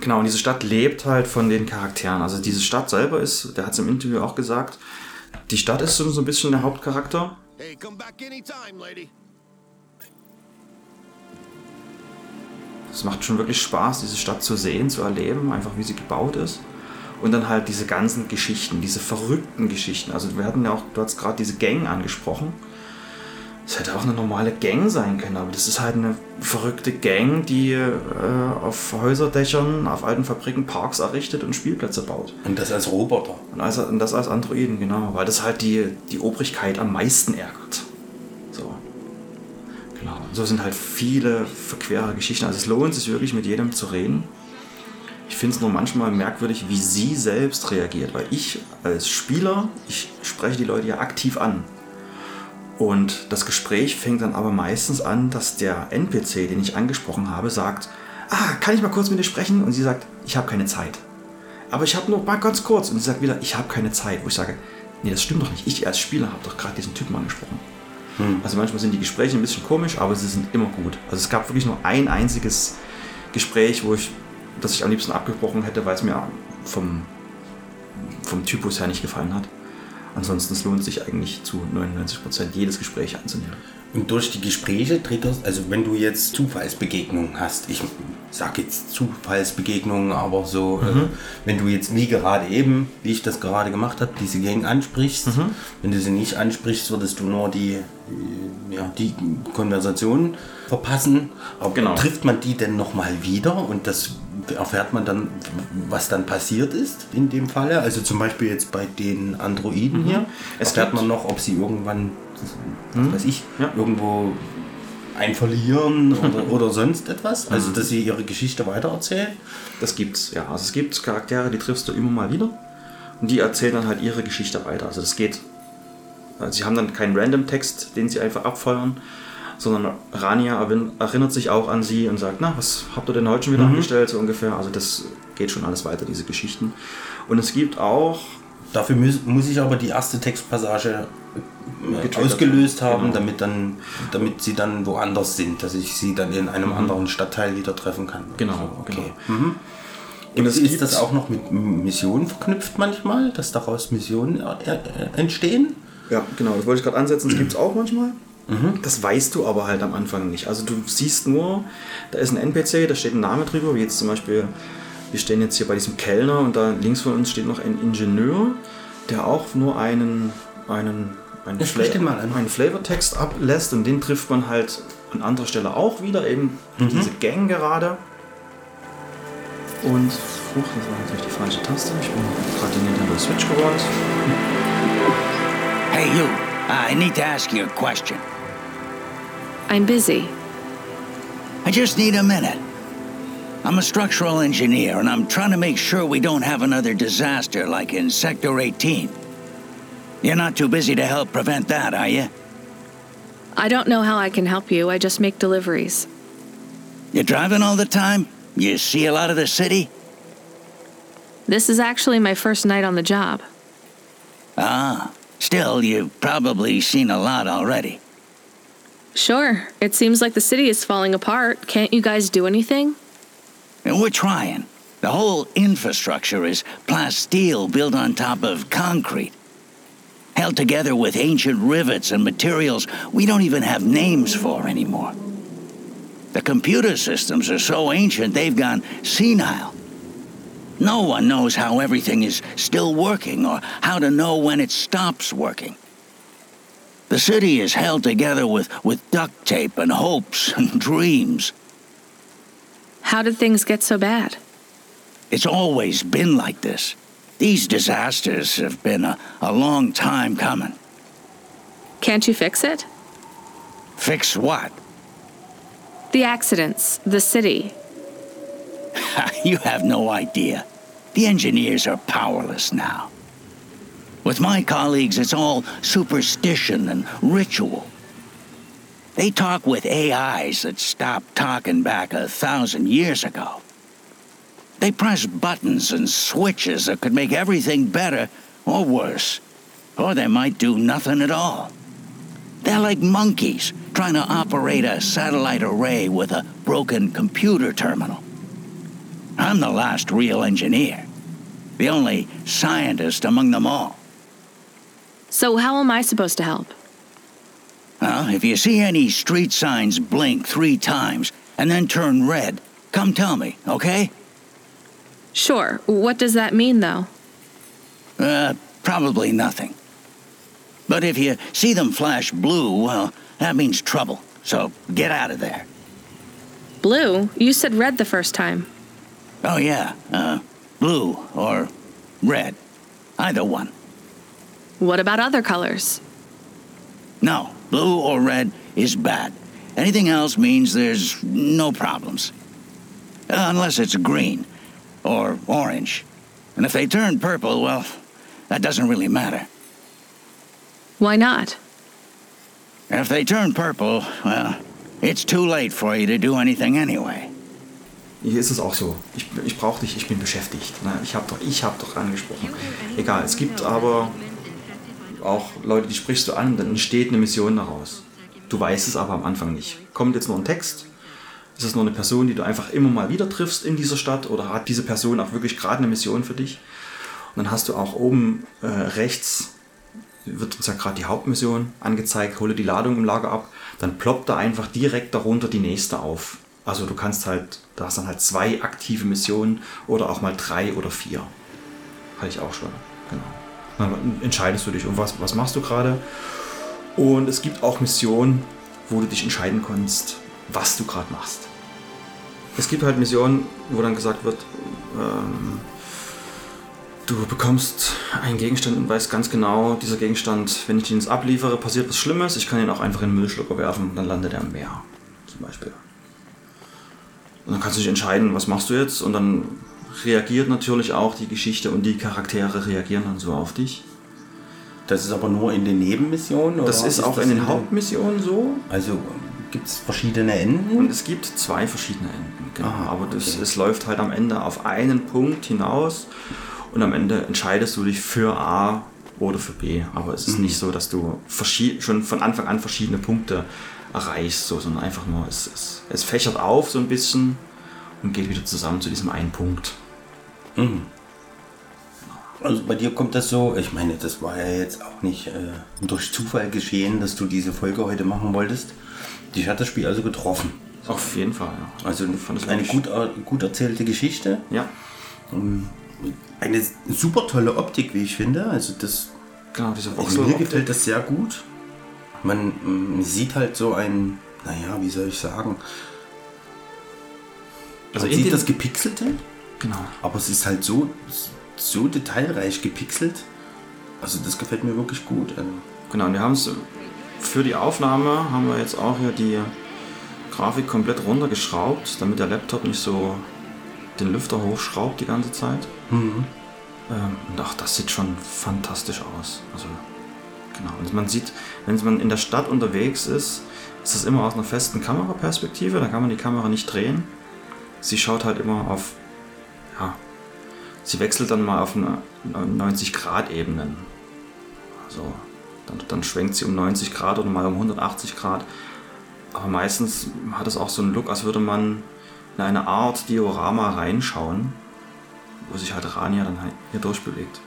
Genau, und diese Stadt lebt halt von den Charakteren. Also diese Stadt selber ist, der hat es im Interview auch gesagt, die Stadt ist so ein bisschen der Hauptcharakter. Hey, come back anytime, lady. Es macht schon wirklich Spaß, diese Stadt zu sehen, zu erleben, einfach wie sie gebaut ist. Und dann halt diese ganzen Geschichten, diese verrückten Geschichten. Also wir hatten ja auch, du hast gerade diese Gang angesprochen. Es hätte auch eine normale Gang sein können, aber das ist halt eine verrückte Gang, die äh, auf Häuserdächern, auf alten Fabriken Parks errichtet und Spielplätze baut. Und das als Roboter. Und, als, und das als Androiden, genau, weil das halt die, die Obrigkeit am meisten ärgert. So. Genau. Und so sind halt viele verquere Geschichten. Also es lohnt sich wirklich mit jedem zu reden. Ich finde es nur manchmal merkwürdig, wie sie selbst reagiert, weil ich als Spieler, ich spreche die Leute ja aktiv an. Und das Gespräch fängt dann aber meistens an, dass der NPC, den ich angesprochen habe, sagt, ah, kann ich mal kurz mit dir sprechen? Und sie sagt, ich habe keine Zeit. Aber ich habe nur mal ganz kurz. Und sie sagt wieder, ich habe keine Zeit. Wo ich sage, nee, das stimmt doch nicht. Ich als Spieler habe doch gerade diesen Typen angesprochen. Also manchmal sind die Gespräche ein bisschen komisch, aber sie sind immer gut. Also es gab wirklich nur ein einziges Gespräch, wo ich, das ich am liebsten abgebrochen hätte, weil es mir vom, vom Typus her nicht gefallen hat. Ansonsten es lohnt sich eigentlich zu 99% jedes Gespräch anzunehmen. Und durch die Gespräche triggerst, also wenn du jetzt Zufallsbegegnungen hast, ich sag jetzt Zufallsbegegnungen, aber so, Mhm. äh, wenn du jetzt wie gerade eben, wie ich das gerade gemacht habe, diese Gang ansprichst, Mhm. wenn du sie nicht ansprichst, würdest du nur die, äh, ja, die Konversation verpassen. Aber Genau. trifft man die denn nochmal wieder und das erfährt man dann, was dann passiert ist in dem Falle? Also zum Beispiel jetzt bei den Androiden hier, Mhm. Es erfährt man noch, ob sie irgendwann, Mhm. was weiß ich, Ja. irgendwo ein verlieren oder, (laughs) oder sonst etwas. Also dass sie ihre Geschichte weitererzählen. Das gibt's, ja. Also es gibt Charaktere, die triffst du immer mal wieder. Und die erzählen dann halt ihre Geschichte weiter. Also das geht. Also sie haben dann keinen Random-Text, den sie einfach abfeuern, sondern Rania erinnert sich auch an sie und sagt, na, was habt ihr denn heute schon wieder angestellt, so ungefähr. Also das geht schon alles weiter, diese Geschichten. Und es gibt auch Dafür muss, muss ich aber die erste Textpassage äh, ausgelöst haben, Genau. damit, dann, damit sie dann woanders sind, dass ich sie dann in einem anderen Stadtteil wieder treffen kann. Genau, So, okay. genau. Mhm. Und es ist das auch noch mit Missionen verknüpft manchmal, dass daraus Missionen äh, äh, entstehen? Ja, genau, das wollte ich gerade ansetzen. Das (clears throat) gibt es auch manchmal. Das weißt du aber halt am Anfang nicht. Also du siehst nur, da ist ein NPC, da steht ein Name drüber, wie jetzt zum Beispiel, wir stehen jetzt hier bei diesem Kellner und da links von uns steht noch ein Ingenieur, der auch nur einen, einen, einen, mal an. einen Flavortext ablässt und den trifft man halt an anderer Stelle auch wieder, eben diese Gang gerade. Und, huch, das war natürlich die falsche Taste. Ich bin gerade den Nintendo Switch geräumt. Hey, you. I need to ask you a question. I'm busy. I just need a minute. I'm a structural engineer, and I'm trying to make sure we don't have another disaster like in Sector 18. You're not too busy to help prevent that, are you? I don't know how I can help you. I just make deliveries. You're driving all the time? You see a lot of the city? This is actually my first night on the job. Ah, still, you've probably seen a lot already. Sure, it seems like the city is falling apart. Can't you guys do anything? We're trying. The whole infrastructure is plasteel built on top of concrete. Held together with ancient rivets and materials we don't even have names for anymore. The computer systems are so ancient they've gone senile. No one knows how everything is still working or how to know when it stops working. The city is held together with, with duct tape and hopes (laughs) and dreams. How did things get so bad? It's always been like this. These disasters have been a, a long time coming. Can't you fix it? Fix what? The accidents, the city. (laughs) you have no idea. The engineers are powerless now. With my colleagues, it's all superstition and ritual. They talk with AIs that stopped talking back a thousand years ago. They press buttons and switches that could make everything better or worse. Or they might do nothing at all. They're like monkeys trying to operate a satellite array with a broken computer terminal. I'm the last real engineer, the only scientist among them all. So, how am I supposed to help? Well, if you see any street signs blink three times and then turn red, come tell me, okay? Sure. What does that mean, though? Uh, probably nothing. But if you see them flash blue, well, that means trouble. So get out of there. Blue, you said red the first time. Oh, yeah. Uh, blue or red. Either one. What about other colors? No, blue or red is bad. Anything else means there's no problems. Uh, unless it's green or orange. And if they turn purple, well, that doesn't really matter. Why not? If they turn purple, well, it's too late for you to do anything anyway. Hier ist es auch so. Ich, ich brauche dich, ich bin beschäftigt. Ne? Ich habe doch, ich hab doch angesprochen. Egal, es gibt aber auch Leute, die sprichst du an, dann entsteht eine Mission daraus. Du weißt es aber am Anfang nicht. Kommt jetzt nur ein Text? Ist es nur eine Person, die du einfach immer mal wieder triffst in dieser Stadt? Oder hat diese Person auch wirklich gerade eine Mission für dich? Und dann hast du auch oben äh, rechts, wird uns ja gerade die Hauptmission angezeigt, hole die Ladung im Lager ab. Dann ploppt da einfach direkt darunter die nächste auf. Also du kannst halt, da hast dann halt zwei aktive Missionen oder auch mal drei oder vier. Hatte ich auch schon, genau. Dann entscheidest du dich, um was, was machst du gerade. Und es gibt auch Missionen, wo du dich entscheiden kannst, was du gerade machst. Es gibt halt Missionen, wo dann gesagt wird, ähm, du bekommst einen Gegenstand und weißt ganz genau, dieser Gegenstand, wenn ich ihn jetzt abliefere, passiert was Schlimmes. Ich kann ihn auch einfach in den Müllschlucker werfen, dann landet er im Meer, zum Beispiel. Und dann kannst du dich entscheiden, was machst du jetzt? Und dann reagiert natürlich auch die Geschichte und die Charaktere reagieren dann so auf dich. Das ist aber nur in den Nebenmissionen? Das ist auch das in den Hauptmissionen so. Also gibt es verschiedene Enden? Und es gibt zwei verschiedene Enden, genau. Ah, aber das, okay. es läuft halt am Ende auf einen Punkt hinaus und am Ende entscheidest du dich für A oder für B. Aber es ist Mhm. nicht so, dass du schon von Anfang an verschiedene Punkte erreichst, so, sondern einfach nur, es, es, es fächert auf so ein bisschen und geht wieder zusammen zu diesem einen Punkt. Mhm. Also bei dir kommt das so, ich meine, das war ja jetzt auch nicht äh, durch Zufall geschehen, dass du diese Folge heute machen wolltest. Dich hat das Spiel also getroffen. Auf jeden Fall, ja. Also eine gut, er- gut erzählte Geschichte. Ja. Ähm, Eine super tolle Optik, wie ich finde. Also das, Genau, diese also mir gefällt das sehr gut. Man mm, sieht halt so ein, naja, wie soll ich sagen, Also man sieht das Gepixelte, Genau. aber es ist halt so, so detailreich gepixelt. Also das gefällt mir wirklich gut. Also, Genau, und wir haben es für die Aufnahme haben wir jetzt auch hier die Grafik komplett runtergeschraubt, damit der Laptop nicht so den Lüfter hochschraubt die ganze Zeit. Mhm. Ähm, und ach, das sieht schon fantastisch aus. Also, genau. Und man sieht, wenn man in der Stadt unterwegs ist, ist das immer aus einer festen Kameraperspektive, da kann man die Kamera nicht drehen. Sie schaut halt immer auf, ja, sie wechselt dann mal auf eine 90-Grad-Ebenen. Also, dann, dann schwenkt sie um 90 Grad oder mal um 180 Grad. Aber meistens hat es auch so einen Look, als würde man in eine Art Diorama reinschauen, wo sich halt Rania dann halt hier durchbewegt.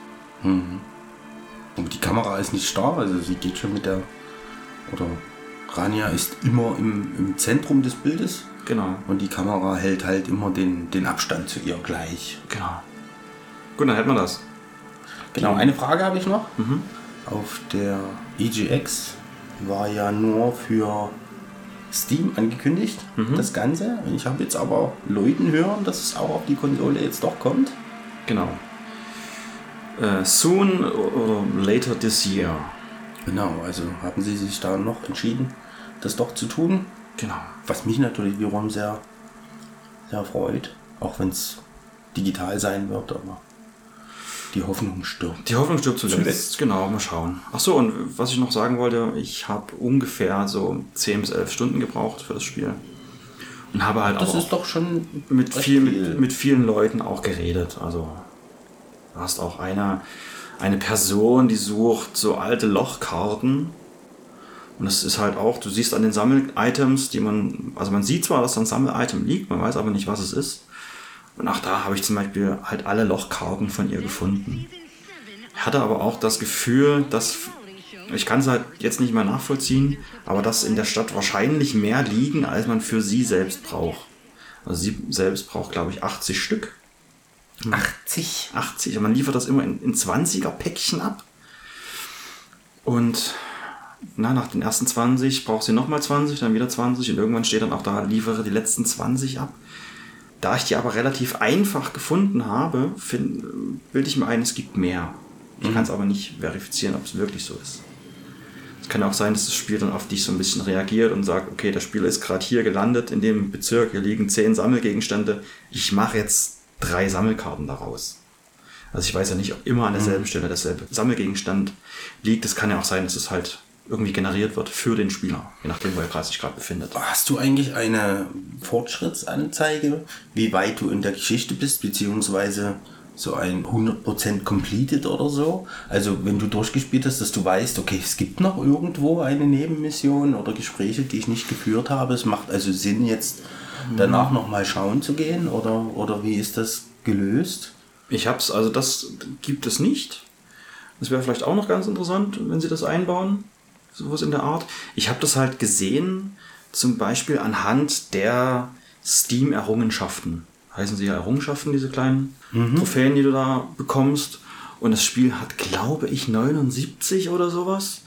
Mhm. Und die Kamera ist nicht starr, also sie geht schon mit der. Oder Rania ist immer im, im Zentrum des Bildes. Genau. Und die Kamera hält halt immer den, den Abstand zu ihr gleich. Genau. Gut, dann hätten wir das. Genau, eine Frage habe ich noch. Mhm. Auf der EGX war ja nur für Steam angekündigt, Mhm. das Ganze. Ich habe jetzt aber Leuten hören, dass es auch auf die Konsole jetzt doch kommt. Genau. Äh, soon oder later this year. Genau, also haben sie sich da noch entschieden, das doch zu tun. Genau. Was mich natürlich wiederum sehr, sehr freut, auch wenn es digital sein wird, aber die Hoffnung stirbt. Die Hoffnung stirbt zuletzt. Zuletzt. Genau, mal schauen. Ach so, und was ich noch sagen wollte, ich habe ungefähr so 10 bis 11 Stunden gebraucht für das Spiel. Und habe halt Das auch ist doch schon mit, viel, viel. Mit, mit vielen Leuten auch geredet. Also du hast auch eine, eine Person, die sucht so alte Lochkarten. Und das ist halt auch, du siehst an den Sammel-Items, die man, also man sieht zwar, dass da ein Sammel-Item liegt, man weiß aber nicht, was es ist. Und auch da habe ich zum Beispiel halt alle Lochkarten von ihr gefunden. Ich hatte aber auch das Gefühl, dass, ich kann es halt jetzt nicht mehr nachvollziehen, aber dass in der Stadt wahrscheinlich mehr liegen, als man für sie selbst braucht. Also sie selbst braucht, glaube ich, 80 Stück. 80? 80. Und man liefert das immer in, in 20er Päckchen ab. Und na, nach den ersten 20 braucht sie nochmal 20, dann wieder 20 und irgendwann steht dann auch da, liefere die letzten 20 ab. Da ich die aber relativ einfach gefunden habe, find, bilde ich mir ein, es gibt mehr. Ich kann es aber nicht verifizieren, ob es wirklich so ist. Es kann auch sein, dass das Spiel dann auf dich so ein bisschen reagiert und sagt, okay, der Spieler ist gerade hier gelandet, in dem Bezirk, hier liegen 10 Sammelgegenstände, ich mache jetzt drei Sammelkarten daraus. Also ich weiß ja nicht, ob immer an derselben Stelle derselbe Sammelgegenstand liegt. Es kann ja auch sein, dass es halt irgendwie generiert wird für den Spieler, je nachdem, wo er gerade sich gerade befindet. Hast du eigentlich eine Fortschrittsanzeige, wie weit du in der Geschichte bist, beziehungsweise so ein 100% completed oder so? Also wenn du durchgespielt hast, dass du weißt, okay, es gibt noch irgendwo eine Nebenmission oder Gespräche, die ich nicht geführt habe. Es macht also Sinn, jetzt danach nochmal schauen zu gehen oder, oder wie ist das gelöst? Ich hab's, also das gibt es nicht. Das wäre vielleicht auch noch ganz interessant, wenn sie das einbauen. Sowas in der Art. Ich habe das halt gesehen, zum Beispiel anhand der Steam-Errungenschaften. Heißen sie ja Errungenschaften, diese kleinen Trophäen, die du da bekommst. Und das Spiel hat, glaube ich, 79 oder sowas.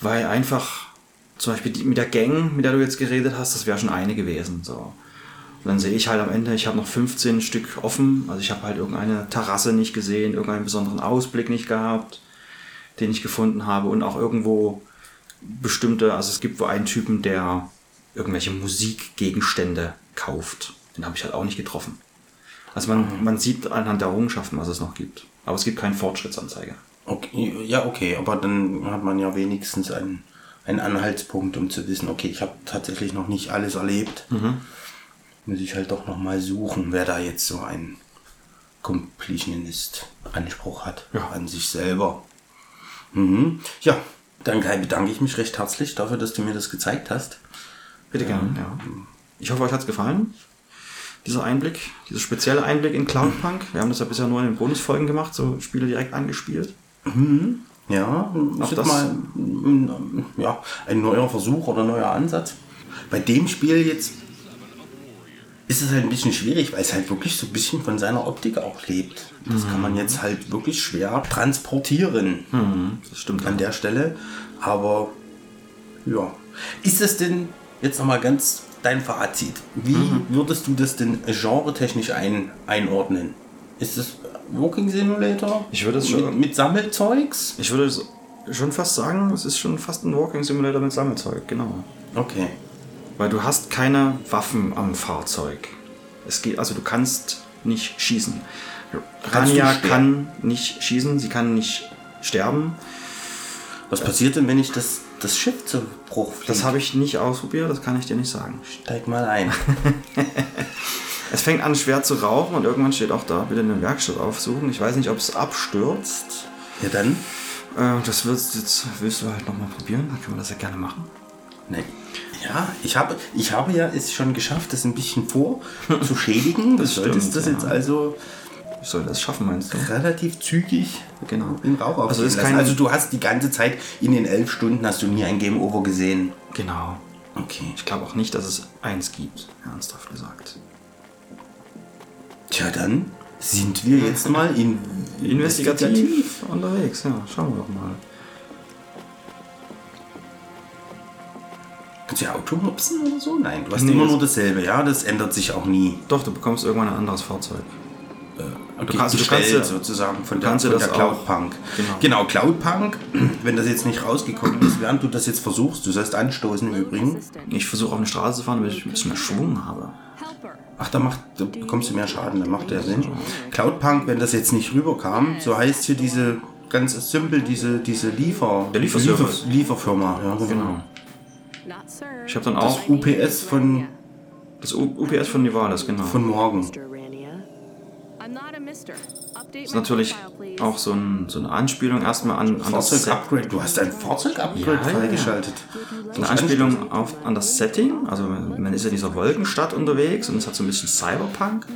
Weil einfach, zum Beispiel die, mit der Gang, mit der du jetzt geredet hast, das wäre schon eine gewesen. So. Und dann sehe ich halt am Ende, ich habe noch 15 Stück offen. Also ich habe halt irgendeine Terrasse nicht gesehen, irgendeinen besonderen Ausblick nicht gehabt, den ich gefunden habe. Und auch irgendwo bestimmte, also es gibt wo einen Typen, der irgendwelche Musikgegenstände kauft. Den habe ich halt auch nicht getroffen. Also man, man sieht anhand der Errungenschaften, was es noch gibt. Aber es gibt keine Fortschrittsanzeige. Okay, ja, okay, aber dann hat man ja wenigstens einen, einen Anhaltspunkt, um zu wissen, okay, ich habe tatsächlich noch nicht alles erlebt. Muss ich halt doch nochmal suchen, wer da jetzt so einen Completionist-Anspruch hat an sich selber. Mhm. Ja, dann bedanke ich mich recht herzlich dafür, dass du mir das gezeigt hast. Bitte gerne, ja. Ich hoffe, euch hat's gefallen. Dieser Einblick, dieser spezielle Einblick in Cloudpunk. Wir haben das ja bisher nur in den Bonusfolgen gemacht, so Spiele direkt angespielt. Ja, Auch das- mal ja, ein neuer Versuch oder neuer Ansatz. Bei dem Spiel jetzt ist es halt ein bisschen schwierig, weil es halt wirklich so ein bisschen von seiner Optik auch lebt. Das kann man jetzt halt wirklich schwer transportieren. Das stimmt. An der Stelle. Aber ja. Ist das denn jetzt nochmal ganz dein Fazit? Wie würdest du das denn genretechnisch ein, einordnen? Ist es Walking Simulator? Ich würde es mit, schon- mit Sammelzeugs? Ich würde schon fast sagen, es ist schon fast ein Walking Simulator mit Sammelzeug, genau. Okay. Weil du hast keine Waffen am Fahrzeug. Es geht, also du kannst nicht schießen. Rania kann nicht schießen, sie kann nicht sterben. Was passiert denn, wenn ich das, das Schiff zu Bruch fliege? Das habe ich nicht ausprobiert, das kann ich dir nicht sagen. Steig mal ein. (laughs) Es fängt an schwer zu rauchen und irgendwann steht auch da, bitte eine Werkstatt aufsuchen. Ich weiß nicht, ob es abstürzt. Ja, dann? Äh, das willst, jetzt willst du halt nochmal probieren, dann können wir das ja gerne machen. Nee. Ja, ich habe, ich habe ja es schon geschafft, das ein bisschen vorzuschädigen. (laughs) Du Das solltest stimmt, das ja. jetzt also Ich soll das schaffen, meinst du? relativ zügig Genau. in Rauch Also ist kein- also du hast die ganze Zeit in den elf Stunden hast du nie ein Game Over gesehen. Genau. Okay. Ich glaube auch nicht, dass es eins gibt, ernsthaft gesagt. Tja, dann sind wir jetzt mal in (laughs) Investigativ unterwegs, ja. Schauen wir doch mal. Kannst du ja Auto mopsen oder so? Nein, du hast Nee, immer nur dasselbe, ja? Das ändert sich auch nie. Doch, du bekommst irgendwann ein anderes Fahrzeug. Okay, kannst- du kannst sozusagen von du der, kannst von der auch- Cloudpunk. genau. genau, Cloudpunk, (clears throat) wenn das jetzt nicht rausgekommen ist, während du das jetzt versuchst, du sollst anstoßen im Übrigen. Ich versuche auf eine Straße zu fahren, damit ich ein bisschen mehr Schwung habe. Ach, da, macht, da bekommst du mehr Schaden, da macht der Sinn. Cloudpunk, wenn das jetzt nicht rüberkam, so heißt hier diese ganz simpel, diese, diese Liefer, Der Lieferservice. Liefer, Lieferfirma. Ja, Genau. Ich habe dann Das auch UPS von, das U- UPS von Nivalis, genau. von morgen. Das ist natürlich auch so, ein, so eine Anspielung erstmal an, an das. Fahrzeug-Upgrade. Du hast ein Fahrzeug-Upgrade Ja, ja. freigeschaltet. Eine Anspielung auf, an das Setting. Also man ist ja in dieser Wolkenstadt unterwegs und es hat so ein bisschen Cyberpunk.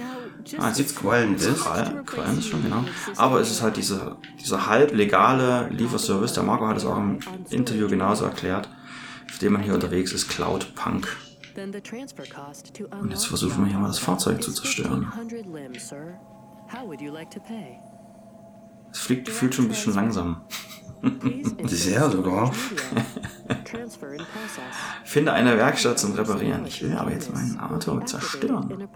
Ah, es. Qual- Qualm ist schon, genau. Aber es ist halt diese, dieser halblegale Lieferservice, der Marco hat es auch im Interview genauso erklärt, auf dem man hier unterwegs ist, Cloudpunk. Und jetzt versuchen wir hier mal das Fahrzeug zu zerstören. Es fliegt gefühlt schon ein bisschen langsam. (laughs) Sehr sogar. (laughs) Finde eine Werkstatt zum Reparieren. Ich will aber jetzt mein Auto In zerstören.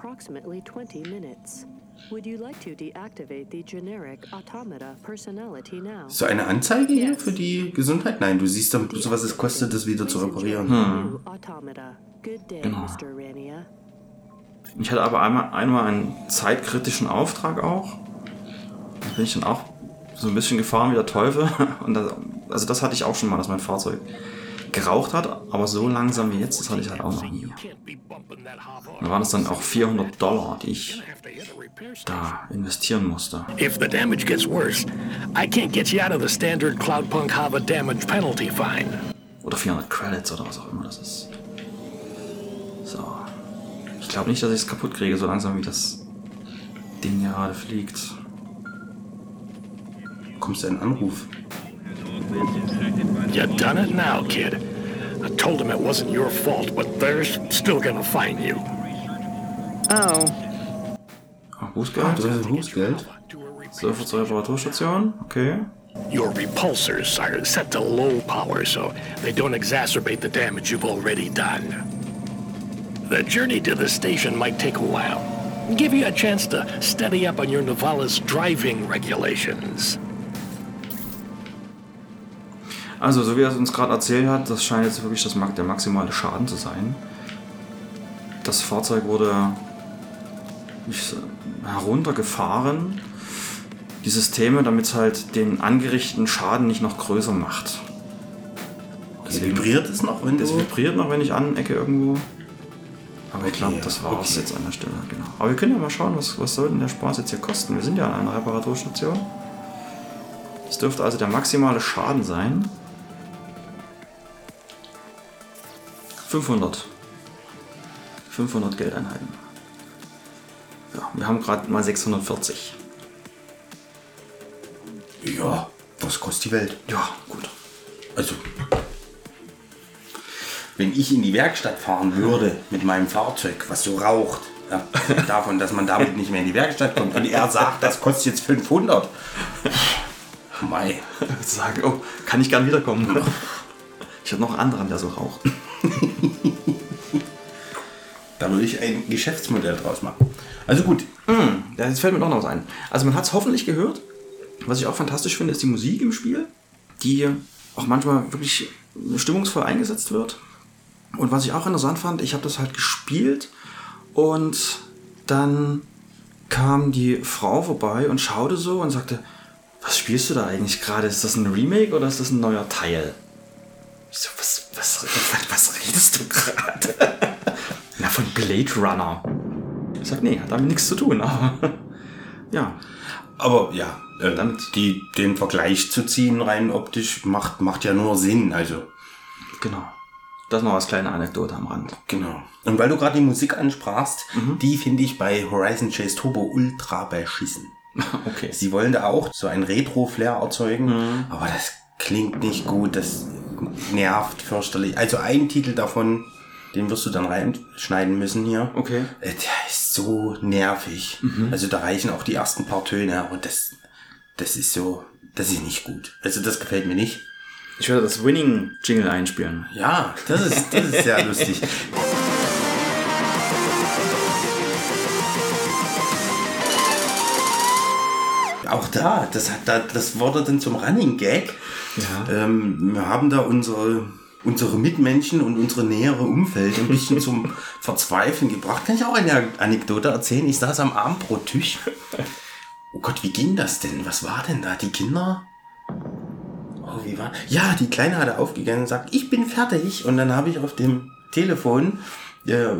Approximately 20 minutes. Would you like to deactivate the generic automata personality now? So eine Anzeige hier für die Gesundheit? Nein, du siehst dann, so was es kostet, das wieder zu reparieren. Hm. Genau. Ich hatte aber einmal, einmal einen zeitkritischen Auftrag auch. Da bin ich dann auch so ein bisschen gefahren wie der Teufel. (laughs) Und das, also das hatte ich auch schon mal, dass mein Fahrzeug geraucht hat, aber so langsam wie jetzt, das hatte ich halt auch noch nie. Da waren es dann auch 400 Dollar, die ich da investieren musste. If the damage gets worse, I can't get you out of the standard Cloudpunk Hava damage penalty fine. Oder 400 Credits oder was auch immer das ist. So. Ich glaube nicht, dass ich es kaputt kriege, so langsam wie das Ding gerade fliegt. Bekommst du einen Anruf? You done it now, kid. I told him it wasn't your fault, but they're still gonna find you. Oh. Bußgeld? Das ist Bußgeld. Surfer zur Reparaturstation, okay. Your repulsors are set to low power, so they don't exacerbate the damage you've already done. The journey to the station might take a while. Give you a chance to steady up on your Novalis driving regulations. Also, so wie er es uns gerade erzählt hat, das scheint jetzt wirklich das, der maximale Schaden zu sein. Das Fahrzeug wurde ich, heruntergefahren. Die Systeme, damit es halt den angerichteten Schaden nicht noch größer macht. Das vibriert es noch, wenn Das vibriert noch, wenn ich anecke irgendwo. Aber ich glaube, Okay, das war es okay. jetzt an der Stelle. Genau. Aber wir können ja mal schauen, was, was soll denn der Spaß jetzt hier kosten. Wir sind ja an einer Reparaturstation. Das dürfte also der maximale Schaden sein. 500. 500 Geldeinheiten. Ja, wir haben gerade mal 640. Ja, was kostet die Welt? Ja, gut. Also, wenn ich in die Werkstatt fahren würde mit meinem Fahrzeug, was so raucht, ja, davon, dass man damit nicht mehr in die Werkstatt kommt und er sagt, das kostet jetzt 500. Mei. Sagen, oh, kann ich gern wiederkommen. (laughs) Ich habe noch einen anderen, der so raucht. (laughs) Da würde ich ein Geschäftsmodell draus machen. Also gut. Ja, jetzt fällt mir noch was ein. Also man hat es hoffentlich gehört. Was ich auch fantastisch finde, ist die Musik im Spiel, die auch manchmal wirklich stimmungsvoll eingesetzt wird. Und was ich auch interessant fand, ich habe das halt gespielt und dann kam die Frau vorbei und schaute so und sagte, was spielst du da eigentlich gerade? Ist das ein Remake oder ist das ein neuer Teil? Ich so, was, was, was redest du gerade? (laughs) Na, von Blade Runner. Ich sag, nee, hat damit nichts zu tun, aber (laughs) ja. Aber ja, äh, die, den Vergleich zu ziehen rein optisch macht, macht ja nur Sinn. Also Genau. Das noch als kleine Anekdote am Rand. Genau. Und weil du gerade die Musik ansprachst, die finde ich bei Horizon Chase Turbo ultra beschissen. (laughs) Okay. Sie wollen da auch so ein Retro-Flair erzeugen, aber das klingt nicht gut, das nervt fürchterlich. Also ein Titel davon, den wirst du dann reinschneiden müssen hier. Okay. Äh, Der ist so nervig. Also da reichen auch die ersten paar Töne und das, das ist so, das ist nicht gut. Also das gefällt mir nicht. Ich werde das Winning-Jingle einspielen. Ja, das ist, das ist sehr lustig. Auch da, das, hat da, das wurde dann zum Running Gag. Ja. Ähm, wir haben da unsere, unsere Mitmenschen und unsere nähere Umfeld ein bisschen zum (laughs) Verzweifeln gebracht. Kann ich auch eine Anekdote erzählen? Ich saß am Abendbrottisch. Oh Gott, wie ging das denn? Was war denn da? Die Kinder? Oh, wie war? Ja, die Kleine hatte aufgegangen und sagt, ich bin fertig. Und dann habe ich auf dem Telefon, ja,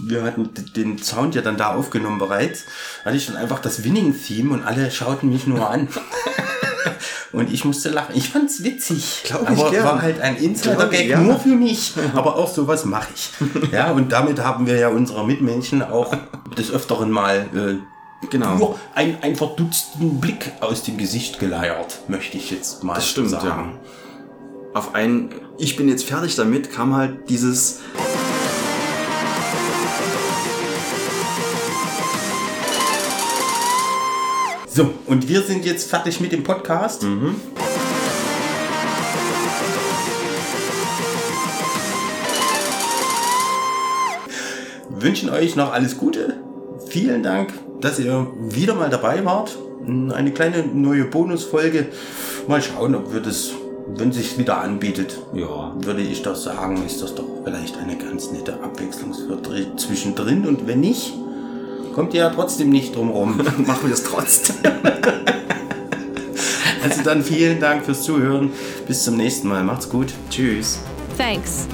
wir hatten den Sound ja dann da aufgenommen bereits, hatte ich dann einfach das Winning-Theme und alle schauten mich nur an. (laughs) (laughs) und ich musste lachen. Ich fand's witzig. Glaub ich aber gern. war halt ein Insider-Gag ja. nur für mich. (laughs) Aber auch sowas mache ich. (laughs) Ja, und damit haben wir ja unsere Mitmenschen auch des Öfteren mal äh, Genau. nur ein, einen verdutzten Blick aus dem Gesicht geleiert, möchte ich jetzt mal Das stimmt, sagen. ja. Auf ein, ich bin jetzt fertig damit, kam halt dieses. So, und wir sind jetzt fertig mit dem Podcast. Mhm. Wünschen euch noch alles Gute. Vielen Dank, dass ihr wieder mal dabei wart. Eine kleine neue Bonusfolge. Mal schauen, ob wir das, wenn sich wieder anbietet, ja. würde ich doch sagen, ist das doch vielleicht eine ganz nette Abwechslung zwischendrin. Und wenn nicht, kommt ihr ja trotzdem nicht drum rum. (laughs) Machen wir es trotzdem. Also dann vielen Dank fürs Zuhören. Bis zum nächsten Mal. Macht's gut. Tschüss. Thanks.